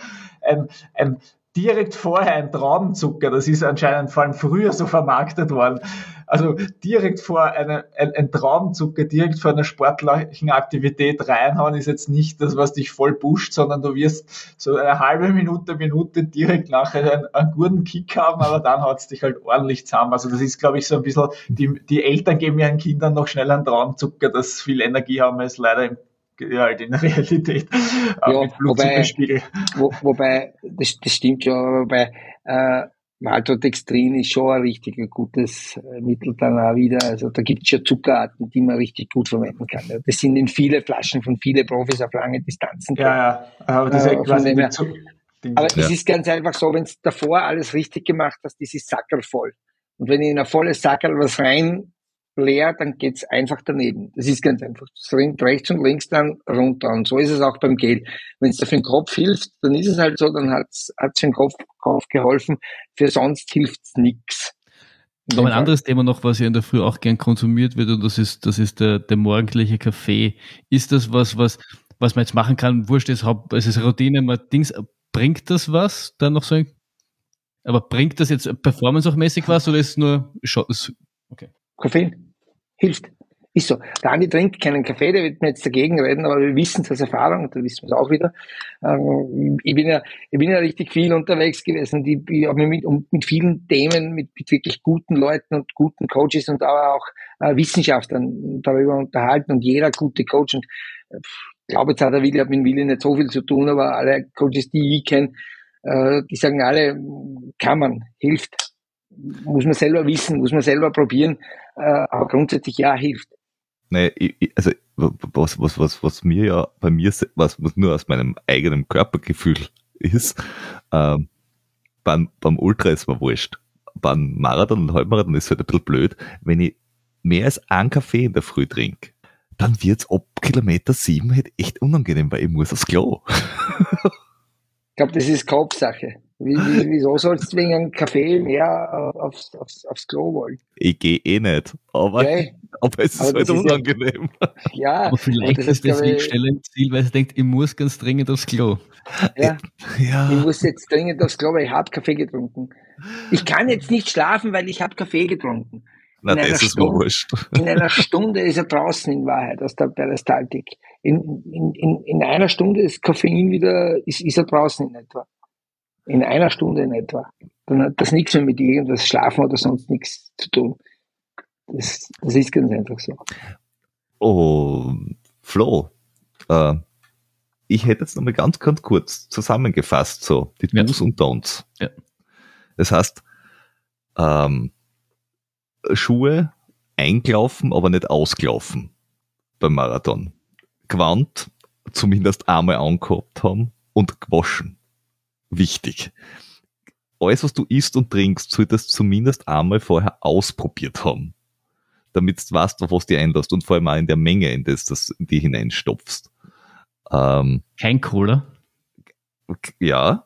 ein, ein direkt vorher ein Traubenzucker, das ist anscheinend vor allem früher so vermarktet worden. Also direkt vor einer, ein, ein Traubenzucker, direkt vor einer sportlichen Aktivität reinhauen, ist jetzt nicht das, was dich voll pusht, sondern du wirst so eine halbe Minute, Minute direkt nachher einen, einen guten Kick haben, aber dann haut es dich halt ordentlich zusammen. Also das ist, glaube ich, so ein bisschen, die, die Eltern geben ihren Kindern noch schnell einen Traubenzucker, das viel Energie haben, ist leider im halt in der [laughs] Realität ja, wobei, wo, wobei, das, das stimmt schon, wobei äh, Maltodextrin ist schon ein richtig gutes äh, Mittel dann auch wieder. Also da gibt es schon Zuckerarten, die man richtig gut verwenden kann. Das sind in viele Flaschen von viele Profis auf lange Distanzen. Ja, ja, aber das ist äh, quasi her, Aber ja. es ist ganz einfach so, wenn es davor alles richtig gemacht hast, das ist Sackerl voll. Und wenn ich in ein volles Sackerl was rein leer, dann geht's einfach daneben. Das ist ganz einfach. Es rinnt rechts und links dann runter. Und so ist es auch beim Gel. Wenn es dir für den Kopf hilft, dann ist es halt so, dann hat's hat's für den Kopf, Kopf geholfen. Für sonst hilft's nix. Aber ein anderes Thema noch, was ja in der Früh auch gern konsumiert wird, und das ist, das ist der, der morgendliche Kaffee. Ist das was, was, was man jetzt machen kann? Wurscht, es ist Routine, man Dings, bringt das was? Dann noch so aber bringt das jetzt performance auch mäßig was oder ist es nur, okay. Koffein hilft. Ist so. Der Andi trinkt keinen Kaffee, der wird mir jetzt dagegen reden, aber wir wissen es aus Erfahrung, da wissen wir es auch wieder. Ähm, ich bin ja, ich bin ja richtig viel unterwegs gewesen, die, ich habe mich mit, mit vielen Themen, mit, mit wirklich guten Leuten und guten Coaches und aber auch äh, Wissenschaftlern darüber unterhalten und jeder gute Coach und äh, ich glaube, jetzt hat der Willi, mit Willi nicht so viel zu tun, aber alle Coaches, die ich kenne, äh, die sagen alle, kann man, hilft muss man selber wissen, muss man selber probieren, äh, aber grundsätzlich ja, hilft. Naja, also was, was, was, was mir ja bei mir, was, was nur aus meinem eigenen Körpergefühl [laughs] ist, ähm, beim, beim Ultra ist mir wurscht. Beim Marathon und Halbmarathon ist es halt ein bisschen blöd, wenn ich mehr als einen Kaffee in der Früh trinke, dann wird's ab Kilometer sieben halt echt unangenehm, weil ich muss aufs Klo. [laughs] ich glaube, das ist Kopfsache. Wie, wie, wieso sollst du wegen einem Kaffee mehr aufs, aufs, aufs Klo wollen? Ich gehe eh nicht, aber, okay. aber es ist aber halt unangenehm. Ja, aber vielleicht ist das deswegen schnell ein Ziel, weil sie denkt, ich muss ganz dringend aufs Klo. Ja, [laughs] ja. ich muss jetzt dringend aufs Klo, weil ich habe Kaffee getrunken. Ich kann jetzt nicht schlafen, weil ich habe Kaffee getrunken. Na, das ist Stunde, wurscht. In einer Stunde ist er draußen in Wahrheit aus der Peristaltik. In, in, in, in einer Stunde ist Koffein wieder, ist, ist er draußen in etwa. In einer Stunde in etwa. dann hat das nichts mehr mit irgendwas Schlafen oder sonst nichts zu tun. Das, das ist ganz einfach so. Oh, Flo, äh, ich hätte jetzt nochmal ganz, ganz kurz zusammengefasst, so die ja. Do's und Don'ts. Ja. Das heißt, ähm, Schuhe eingelaufen, aber nicht ausgelaufen beim Marathon. Gewand zumindest einmal angehabt haben und gewaschen. Wichtig. Alles, was du isst und trinkst, solltest du zumindest einmal vorher ausprobiert haben. Damit du weißt, auf was du einlässt und vor allem auch in der Menge, in das, das in die hineinstopfst. Ähm, Kein Cola? Ja,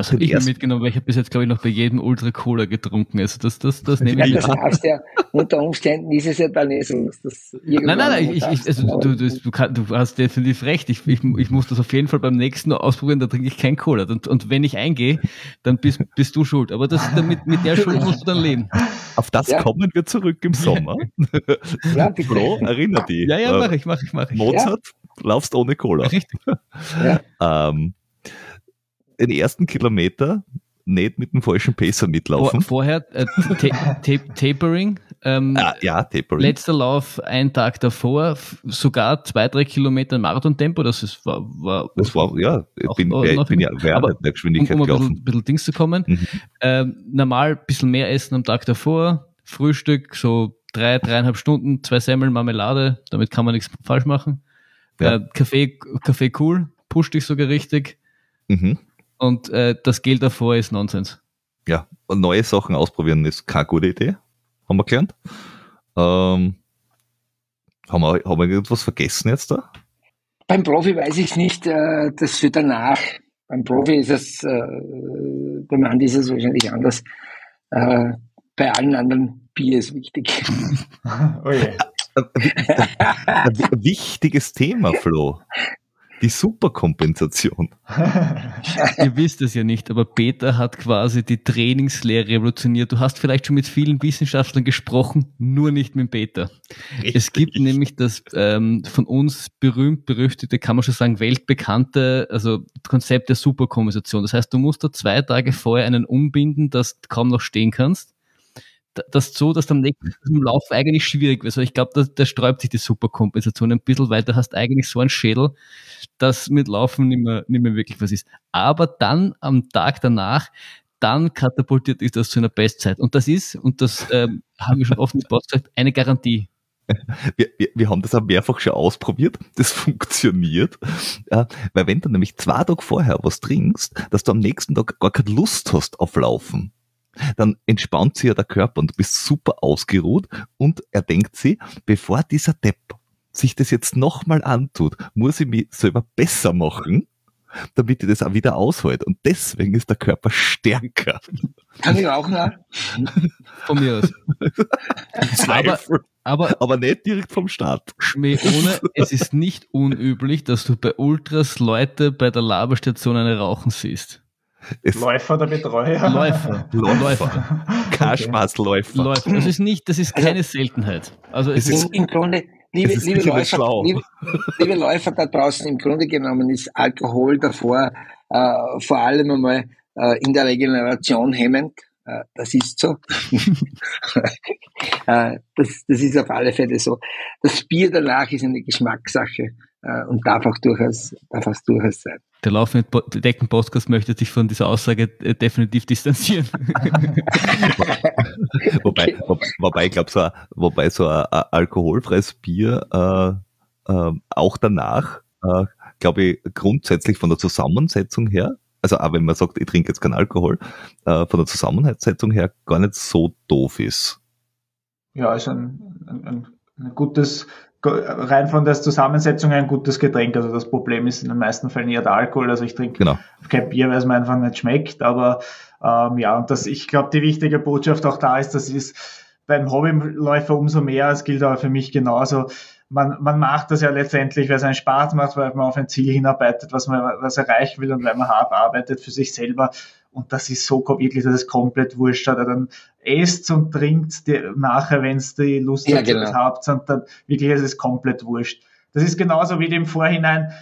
das habe ich mir mitgenommen, weil ich habe bis jetzt, glaube ich, noch bei jedem Ultra Cola getrunken. Also das, das, das nehme ich. Das darfst ja, unter Umständen ist es ja dann eh so, dass das Nein, nein, nein, ich, ich, also du, du, du, kann, du, hast definitiv recht. Ich, ich, ich muss das auf jeden Fall beim nächsten ausprobieren, da trinke ich kein Cola. Und, und wenn ich eingehe, dann bist, bist du schuld. Aber das, damit, mit der Schuld musst du dann leben. Auf das ja. kommen wir zurück im Sommer. Ja, Flo, erinner dich. Ja, ja, mach ich, mach ich, mach ich. Mozart, ja. laufst ohne Cola. Richtig. Ja. Ähm, den ersten Kilometer nicht mit dem falschen Pacer mitlaufen. Vor, vorher äh, ta ta Tapering. Ähm, ah, ja, Tapering. Letzter Lauf einen Tag davor, sogar zwei, drei Kilometer Marathon-Tempo. Das ist, war, war. Das war, ja, ich bin, auch, ich bin ja während der Geschwindigkeit um, um gelaufen. ein bisschen, Dings zu kommen. Mhm. Ähm, normal ein bisschen mehr essen am Tag davor. Frühstück, so drei, dreieinhalb Stunden, zwei Semmeln, Marmelade. Damit kann man nichts falsch machen. Ja. Äh, Kaffee, Kaffee cool, pusht dich sogar richtig. Mhm. Und äh, das Geld davor ist Nonsens. Ja, neue Sachen ausprobieren ist keine gute Idee, haben wir gelernt. Ähm, haben, wir, haben wir irgendwas vergessen jetzt da? Beim Profi weiß ich es nicht, äh, das für danach. Beim Profi ist es, äh, beim Andi ist es wahrscheinlich anders. Äh, bei allen anderen Bier ist wichtig. [laughs] oh yeah. Wichtiges Thema, Flo. Die Superkompensation. [laughs] Ihr wisst es ja nicht, aber Peter hat quasi die Trainingslehre revolutioniert. Du hast vielleicht schon mit vielen Wissenschaftlern gesprochen, nur nicht mit Peter. Richtig. Es gibt nämlich das ähm, von uns berühmt berüchtigte, kann man schon sagen, weltbekannte, also Konzept der Superkompensation. Das heißt, du musst da zwei Tage vorher einen umbinden, dass du kaum noch stehen kannst das so, dass am nächsten im Lauf eigentlich schwierig wird. Also ich glaube, da, da sträubt sich die Superkompensation ein bisschen, weil du hast eigentlich so einen Schädel, dass mit Laufen nicht mehr, nicht mehr wirklich was ist. Aber dann am Tag danach, dann katapultiert ist das zu einer Bestzeit. Und das ist, und das ähm, [laughs] haben wir schon oft im Sport gesagt, eine Garantie. [laughs] Wir, wir, wir haben das auch mehrfach schon ausprobiert. Das [laughs] funktioniert. Ja, weil wenn du nämlich zwei Tage vorher was trinkst, dass du am nächsten Tag gar keine Lust hast auf Laufen dann entspannt sich ja der Körper und du bist super ausgeruht und er denkt sich, bevor dieser Depp sich das jetzt nochmal antut, muss ich mich selber besser machen, damit ich das auch wieder aushält. Und deswegen ist der Körper stärker. Kann ich auch noch? Von mir aus. aber, aber, aber nicht direkt vom Start. Schmäh ohne, es ist nicht unüblich, dass du bei Ultras Leute bei der Laberstation eine rauchen siehst. Läufer oder Betreuer? Läufer. [laughs] Läufer. Läufer. Kaschmaßläufer. Läufer. Das ist nicht, das ist keine Seltenheit. Also es, ist im Grunde, liebe, liebe Läufer, liebe, liebe, Läufer da draußen, im Grunde genommen ist Alkohol davor äh, vor allem einmal äh, in der Regeneration hemmend. Äh, das ist so. [laughs] Äh, das, das ist auf alle Fälle so. Das Bier danach ist eine Geschmackssache und darf auch durchaus, darf auch durchaus sein. Der laufende Decken-Podcast möchte sich von dieser Aussage äh, definitiv distanzieren. [laughs] wobei, wo, wobei, ich glaube, so, ein, wobei so ein, ein alkoholfreies Bier äh, äh, auch danach, äh, glaube ich, grundsätzlich von der Zusammensetzung her, also auch wenn man sagt, ich trinke jetzt keinen Alkohol, äh, von der Zusammensetzung her gar nicht so doof ist. Ja, ist ein, ein, ein gutes rein von der Zusammensetzung ein gutes Getränk. Also das Problem ist in den meisten Fällen eher der Alkohol. Also ich trinke genau. kein Bier, weil es mir einfach nicht schmeckt. Aber ähm, ja, und das, ich glaube, die wichtige Botschaft auch da ist, das ist beim Hobbyläufer umso mehr. Es gilt aber für mich genauso. Man, man macht das ja letztendlich, weil es einen Spaß macht, weil man auf ein Ziel hinarbeitet, was man was erreichen will und weil man hart arbeitet für sich selber. Und das ist so wirklich, das ist komplett wurscht. Oder dann esst und trinkt nachher, wenn es die Lust ja, genau. habt, und dann wirklich ist es komplett wurscht. Das ist genauso wie dem Vorhinein,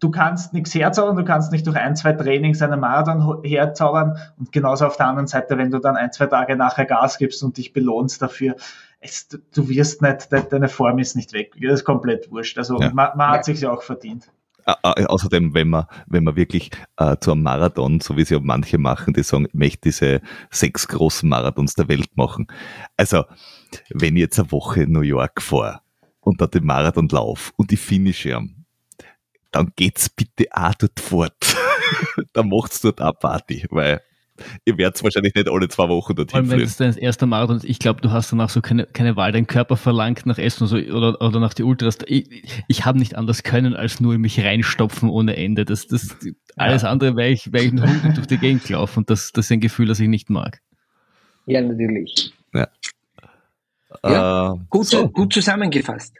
du kannst nichts herzaubern, du kannst nicht durch ein, zwei Trainings einen Marathon herzaubern und genauso auf der anderen Seite, wenn du dann ein, zwei Tage nachher Gas gibst und dich belohnst dafür, es, du wirst nicht, deine Form ist nicht weg, das ist komplett wurscht. Also ja. man, man hat sich ja auch verdient. Außerdem, wenn man, wenn man wirklich äh, zu einem Marathon, so wie sie auch manche machen, die sagen, ich möchte diese sechs großen Marathons der Welt machen. Also, wenn ich jetzt eine Woche in New York fahre und da den Marathon laufe und die finische dann geht's bitte auch dort fort. [laughs] dann macht's dort auch Party, weil ihr werdet wahrscheinlich nicht alle zwei Wochen dorthin Vor allem, wenn es dein erster Marathon ist, ich glaube, du hast danach so keine, keine Wahl, dein Körper verlangt nach Essen oder, so, oder, oder nach die Ultras. Ich, ich habe nicht anders können, als nur mich reinstopfen ohne Ende. Das, das, alles andere wäre ich, wär ich durch die Gegend gelaufen und das, das ist ein Gefühl, das ich nicht mag. Ja, natürlich. Ja. ja äh, gut, so. gut zusammengefasst.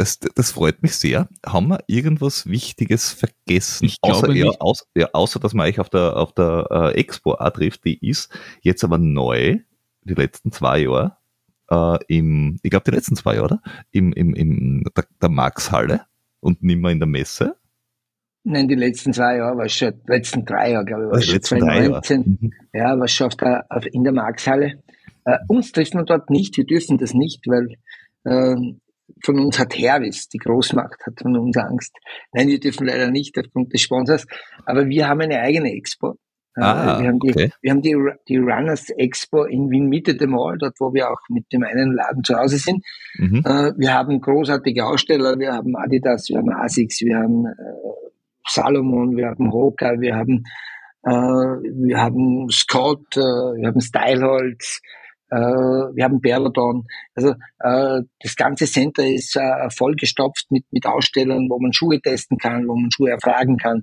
Das, das freut mich sehr. Haben wir irgendwas Wichtiges vergessen? Ich außer, glaube ja, außer, ja, außer, dass man euch auf der, auf der äh, Expo auch trifft, die ist jetzt aber neu, die letzten zwei Jahre, äh, im, ich glaube die letzten zwei Jahre, oder? Im, im, im der, der Marx-Halle und nicht mehr in der Messe. Nein, die letzten zwei Jahre war schon, die letzten drei Jahre, glaube ich, war schon 2019. Mhm. Ja, war schon auf der, auf, in der Marx-Halle. Äh, uns trifft man dort nicht, wir dürfen das nicht, weil äh, von uns hat Hervis, die Großmacht hat von uns Angst. Nein, wir dürfen leider nicht aufgrund des Sponsors, aber wir haben eine eigene Expo. Äh, ah, wir haben, die, okay. wir haben die, die Runners Expo in Wien Mitte dem Mall, dort wo wir auch mit dem einen Laden zu Hause sind. Mhm. Äh, wir haben großartige Aussteller, wir haben Adidas, wir haben Asics, wir haben äh, Salomon, wir haben Hoka, wir haben wir haben Scott, wir haben Styleholz, äh, wir haben Berladon. Also äh, das ganze Center ist äh, vollgestopft mit, mit Ausstellern, wo man Schuhe testen kann, wo man Schuhe erfragen kann,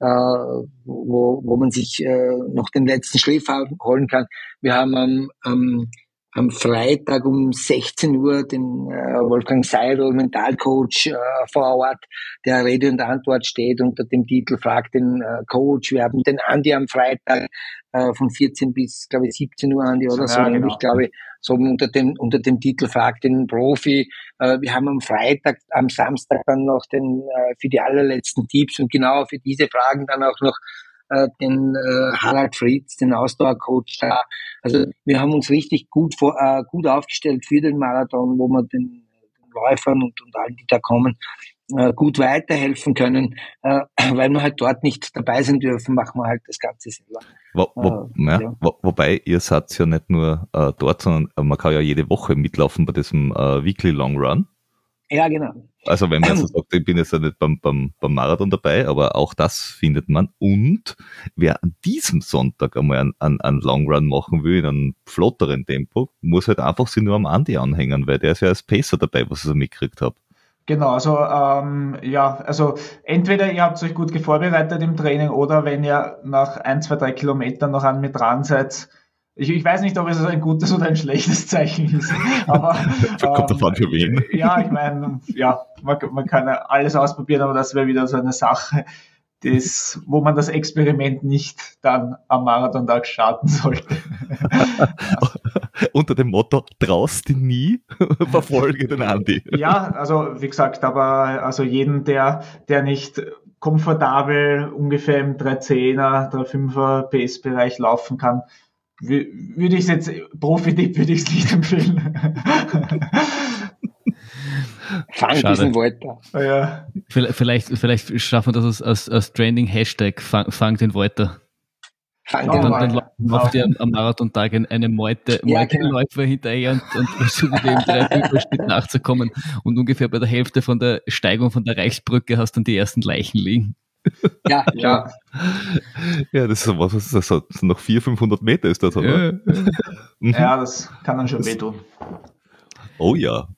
äh, wo, wo man sich äh, noch den letzten Schliff holen kann. Wir haben am, am am Freitag um 16 Uhr den äh, Wolfgang Seidel, Mentalcoach äh, vor Ort, der Rede und Antwort steht unter dem Titel Frag den äh, Coach. Wir haben den Andi am Freitag äh, von 14 bis, glaube ich, 17 Uhr, Andi, oder ja, so, genau. ich glaube, so unter dem, unter dem Titel Frag den Profi. Äh, wir haben am Freitag, am Samstag dann noch den, äh, für die allerletzten Tipps und genau für diese Fragen dann auch noch äh, den äh, Harald Fritz, den Ausdauercoach da. Also wir haben uns richtig gut, vor, äh, gut aufgestellt für den Marathon, wo wir den, den Läufern und, und allen, die da kommen, äh, gut weiterhelfen können, äh, [clears throat] weil wir halt dort nicht dabei sein dürfen, machen wir halt das Ganze selber. Wo, wo, äh, ja, ja. Wo, wobei ihr seid ja nicht nur äh, dort, sondern man kann ja jede Woche mitlaufen bei diesem äh, Weekly Long Run. Ja, genau. Also wenn man [clears throat] so sagt, ich bin jetzt ja nicht beim, beim, beim Marathon dabei, aber auch das findet man. Und wer an diesem Sonntag einmal einen, einen, einen Long Run machen will, in einem flotteren Tempo, muss halt einfach sich nur am Andi anhängen, weil der ist ja als Pacer dabei, was ich so mitgekriegt habe. Genau, also ähm, ja, also entweder ihr habt euch gut vorbereitet im Training oder wenn ihr nach ein, zwei, drei Kilometern noch an mit dran seid, ich, ich weiß nicht, ob es ein gutes oder ein schlechtes Zeichen ist. Aber [laughs] kommt davon für wen. [laughs] Ja, ich meine, ja, man, man kann alles ausprobieren, aber das wäre wieder so eine Sache, das, wo man das Experiment nicht dann am Marathontag starten sollte. [laughs] Unter dem Motto, traust dich nie, verfolge den Andi. Ja, also wie gesagt, aber also jeden, der, der nicht komfortabel ungefähr im 310er, 3.5er PS-Bereich laufen kann, würde ich es jetzt, Profi-Tipp würde ich es nicht empfehlen. Fang Schade. diesen Walter. Ja. Vielleicht, vielleicht schaffen wir das als, als, als Trending-Hashtag, fang, fang den Walter. Fang den Walter. Dann läuft ihr am Marathontag eine Meute, ja, Meuteläufer genau. hinterher und, und [laughs] versucht dem drei nachzukommen und ungefähr bei der Hälfte von der Steigung von der Reichsbrücke hast dann die ersten Leichen liegen. Ja, klar. [laughs] Ja, das ist was, was ist das? Noch 400, 500 Meter ist das, oder? Ja, mhm. ja das kann dann schon wehtun. Oh ja.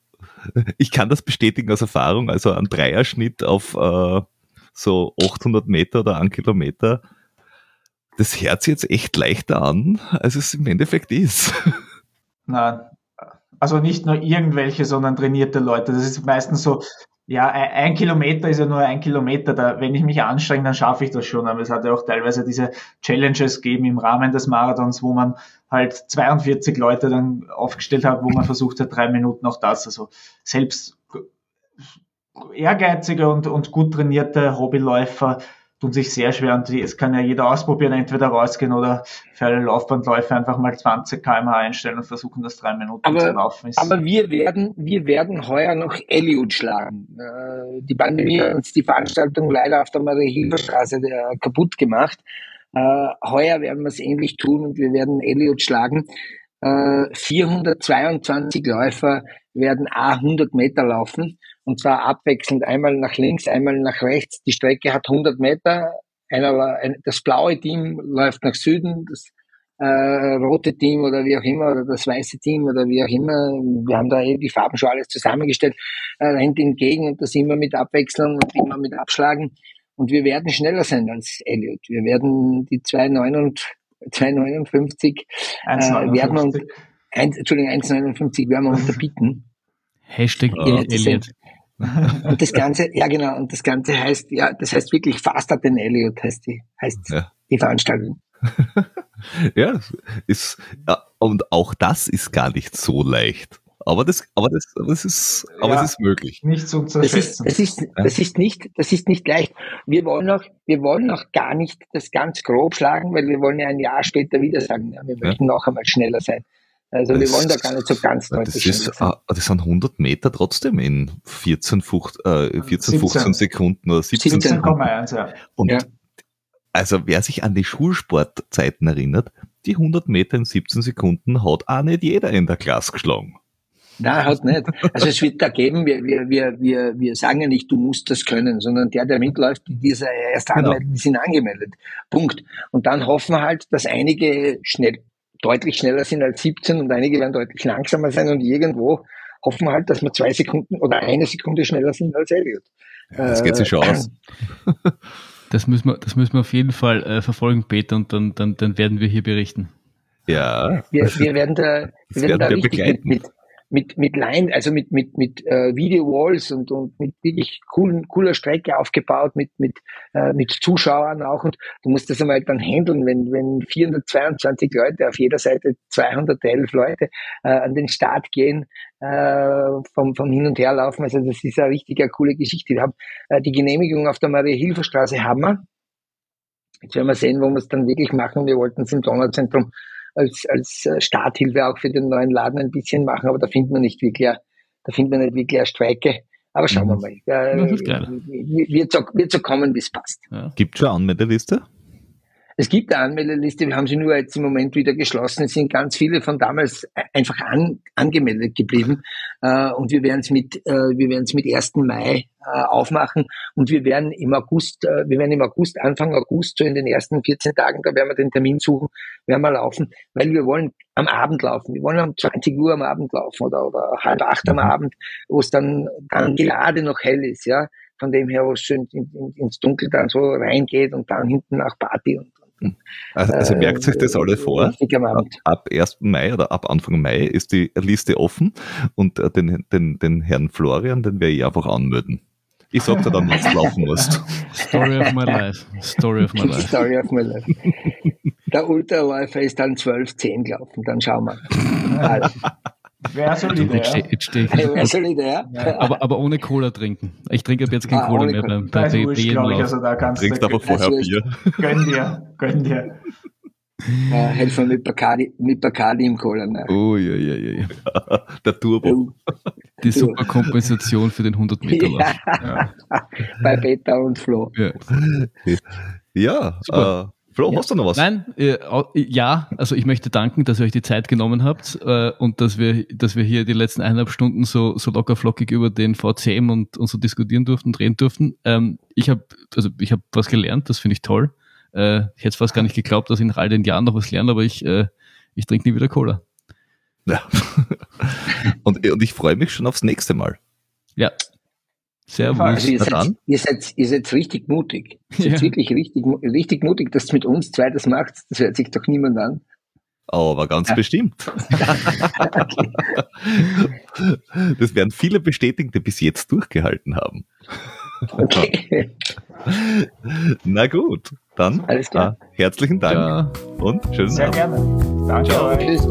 Ich kann das bestätigen aus Erfahrung. Also ein Dreierschnitt auf äh, so 800 Meter oder ein Kilometer, das hört sich jetzt echt leichter an, als es im Endeffekt ist. Nein, also nicht nur irgendwelche, sondern trainierte Leute. Das ist meistens so, ja, ein Kilometer ist ja nur ein Kilometer. Da, wenn ich mich anstrenge, dann schaffe ich das schon. Aber es hat ja auch teilweise diese Challenges gegeben im Rahmen des Marathons, wo man halt 42 Leute dann aufgestellt hat, wo man versucht hat, drei Minuten auch das. Also selbst ehrgeizige und, und gut trainierte Hobbyläufer tun sich sehr schwer und es kann ja jeder ausprobieren, entweder rausgehen oder für alle Laufbandläufe einfach mal 20 km einstellen und versuchen, das drei Minuten aber, zu laufen. aber wir werden, wir werden heuer noch Elliot schlagen. Äh, die Pandemie hat uns die Veranstaltung leider auf der Marie-Hilfer-Straße äh, kaputt gemacht. Äh, heuer werden wir es ähnlich tun und wir werden Elliot schlagen. 422 Läufer werden A 100 Meter laufen und zwar abwechselnd einmal nach links, einmal nach rechts. Die Strecke hat 100 Meter. Einer, das blaue Team läuft nach Süden, das äh, rote Team oder wie auch immer, oder das weiße Team oder wie auch immer. Wir haben da eh die Farben schon alles zusammengestellt, äh, rennt entgegen und das immer mit Abwechslung und immer mit Abschlagen. Und wir werden schneller sein als Elliot. Wir werden die 2,59 äh, werden uns, 1, Entschuldigung, 1,59 werden wir [laughs] unterbieten. Hashtag ja, Elliot. Und das Ganze, ja genau, und das Ganze heißt, ja, das heißt wirklich Faster than Elliot heißt die, heißt ja. die Veranstaltung. [laughs] ja, ist, ja, und auch das ist gar nicht so leicht. Aber das, aber das, aber das ist, aber ja, es ist möglich. Nicht zu unterschätzen. Das ist, das ist, das ist nicht, das ist nicht leicht. Wir wollen auch, wir wollen auch gar nicht das ganz grob schlagen, weil wir wollen ja ein Jahr später wieder sagen, ja, wir möchten noch einmal schneller sein. Also das, wir wollen da gar nicht so ganz deutlich das, ist, sein. das sind 100 Meter trotzdem in 14, 15, äh, 14 15 Sekunden oder 17. 17,1, ja. Und ja. also wer sich an die Schulsportzeiten erinnert, die 100 Meter in 17 Sekunden hat auch nicht jeder in der Klasse geschlagen. Nein, hat nicht. Also es wird da geben, wir, wir, wir, wir, wir sagen ja nicht, du musst das können, sondern der, der mitläuft, die dieser erst genau. die sind angemeldet. Punkt. Und dann hoffen wir halt, dass einige schnell deutlich schneller sind als 17 und einige werden deutlich langsamer sein und irgendwo hoffen wir halt, dass wir zwei Sekunden oder eine Sekunde schneller sind als Elliot. Ja, das geht sich schon aus. [laughs] Das müssen wir, das müssen wir auf jeden Fall äh, verfolgen, Peter, und dann, dann, dann werden wir hier berichten. Ja. Wir, wir werden da, wir werden, werden da richtig mit, mit, mit, mit Line, also mit, mit, mit äh, Video Walls und, und mit wirklich coolen, cooler Strecke aufgebaut, mit, mit, äh, mit Zuschauern auch. Und du musst das einmal dann handeln, wenn, wenn 422 Leute auf jeder Seite 211 Leute äh, an den Start gehen, äh, vom, vom Hin- und Herlaufen. Also das ist eine richtig eine coole Geschichte. Wir haben äh, die Genehmigung auf der Maria-Hilfer-Straße haben wir. Jetzt werden wir sehen, wo wir es dann wirklich machen. Wir wollten es im Donauzentrum als, als äh, Starthilfe auch für den neuen Laden ein bisschen machen, aber da findet man nicht wirklich, da findet man nicht wirklich eine Strecke. Aber schauen wir mhm. mal. Äh, das ist geil. Wird so, wird so kommen, wie es passt. Ja. Gibt schon Anmeldeliste? Es gibt eine Anmeldeliste, wir haben sie nur jetzt im Moment wieder geschlossen. Es sind ganz viele von damals einfach an, angemeldet geblieben. Äh, und wir werden es mit, äh, wir werden es mit 1. Mai äh, aufmachen. Und wir werden im August, äh, wir werden im August, Anfang August, so in den ersten 14 Tagen, da werden wir den Termin suchen, werden wir laufen, weil wir wollen am Abend laufen. Wir wollen um 20 Uhr am Abend laufen oder, oder halb acht am. Abend, wo es dann, dann gerade noch hell ist, ja von dem her, wo es schön in, in, ins Dunkel dann so reingeht und dann hinten nach Party und, also, also merkt sich das alle vor. Ab 1. Mai oder ab Anfang Mai ist die Liste offen und äh, den, den, den Herrn Florian, den werde ich einfach anmelden. Ich sag dir dann, was du [laughs] laufen musst. Story of my life. Story of my life. Story of my life. Der Ultraläufer ist dann 12, 10 gelaufen, dann schauen wir. [laughs] Also. Wäre solide, jetzt ja. Jetzt steh, Wäre solide, ja. Aber, aber ohne Cola trinken. Ich trinke ab jetzt kein ah, Cola mehr beim, bei, bei wurscht, ich. Also da kannst Trinkst aber vorher Bier. Gönn dir, gönn dir. Äh, helfen mit Bacardi, mit Bacardi im Cola. Ne? Oh, ja, ja, ja, ja. Der Turbo. Die super Kompensation für den 100 Meter Lauf. Ja. Bei Beta und Flo. Ja, ja super. Äh, Flo, ja. hast du noch was? Nein, äh, ja, also ich möchte danken, dass ihr euch die Zeit genommen habt äh, und dass wir, dass wir hier die letzten eineinhalb Stunden so, so locker flockig über den VCM und, und so diskutieren durften, reden durften. Ähm, ich habe also ich habe was gelernt, das finde ich toll. Äh, ich hätte fast gar nicht geglaubt, dass ich nach all den Jahren noch was lerne, aber ich, äh, ich trinke nie wieder Cola. Ja. [laughs] und, und ich freue mich schon aufs nächste Mal. Ja, Servus. Also ihr, seid, ihr, seid, ihr seid richtig mutig. Ihr seid [laughs] ja. wirklich richtig, richtig mutig, dass ihr mit uns zwei das macht. Das hört sich doch niemand an. Aber ganz ja. bestimmt. [laughs] [laughs] das werden viele bestätigen, die bis jetzt durchgehalten haben. Okay. Na gut, dann Alles klar. Äh, herzlichen Dank ja. und schönen Sehr Abend. gerne. Danke. Ciao. Tschüss,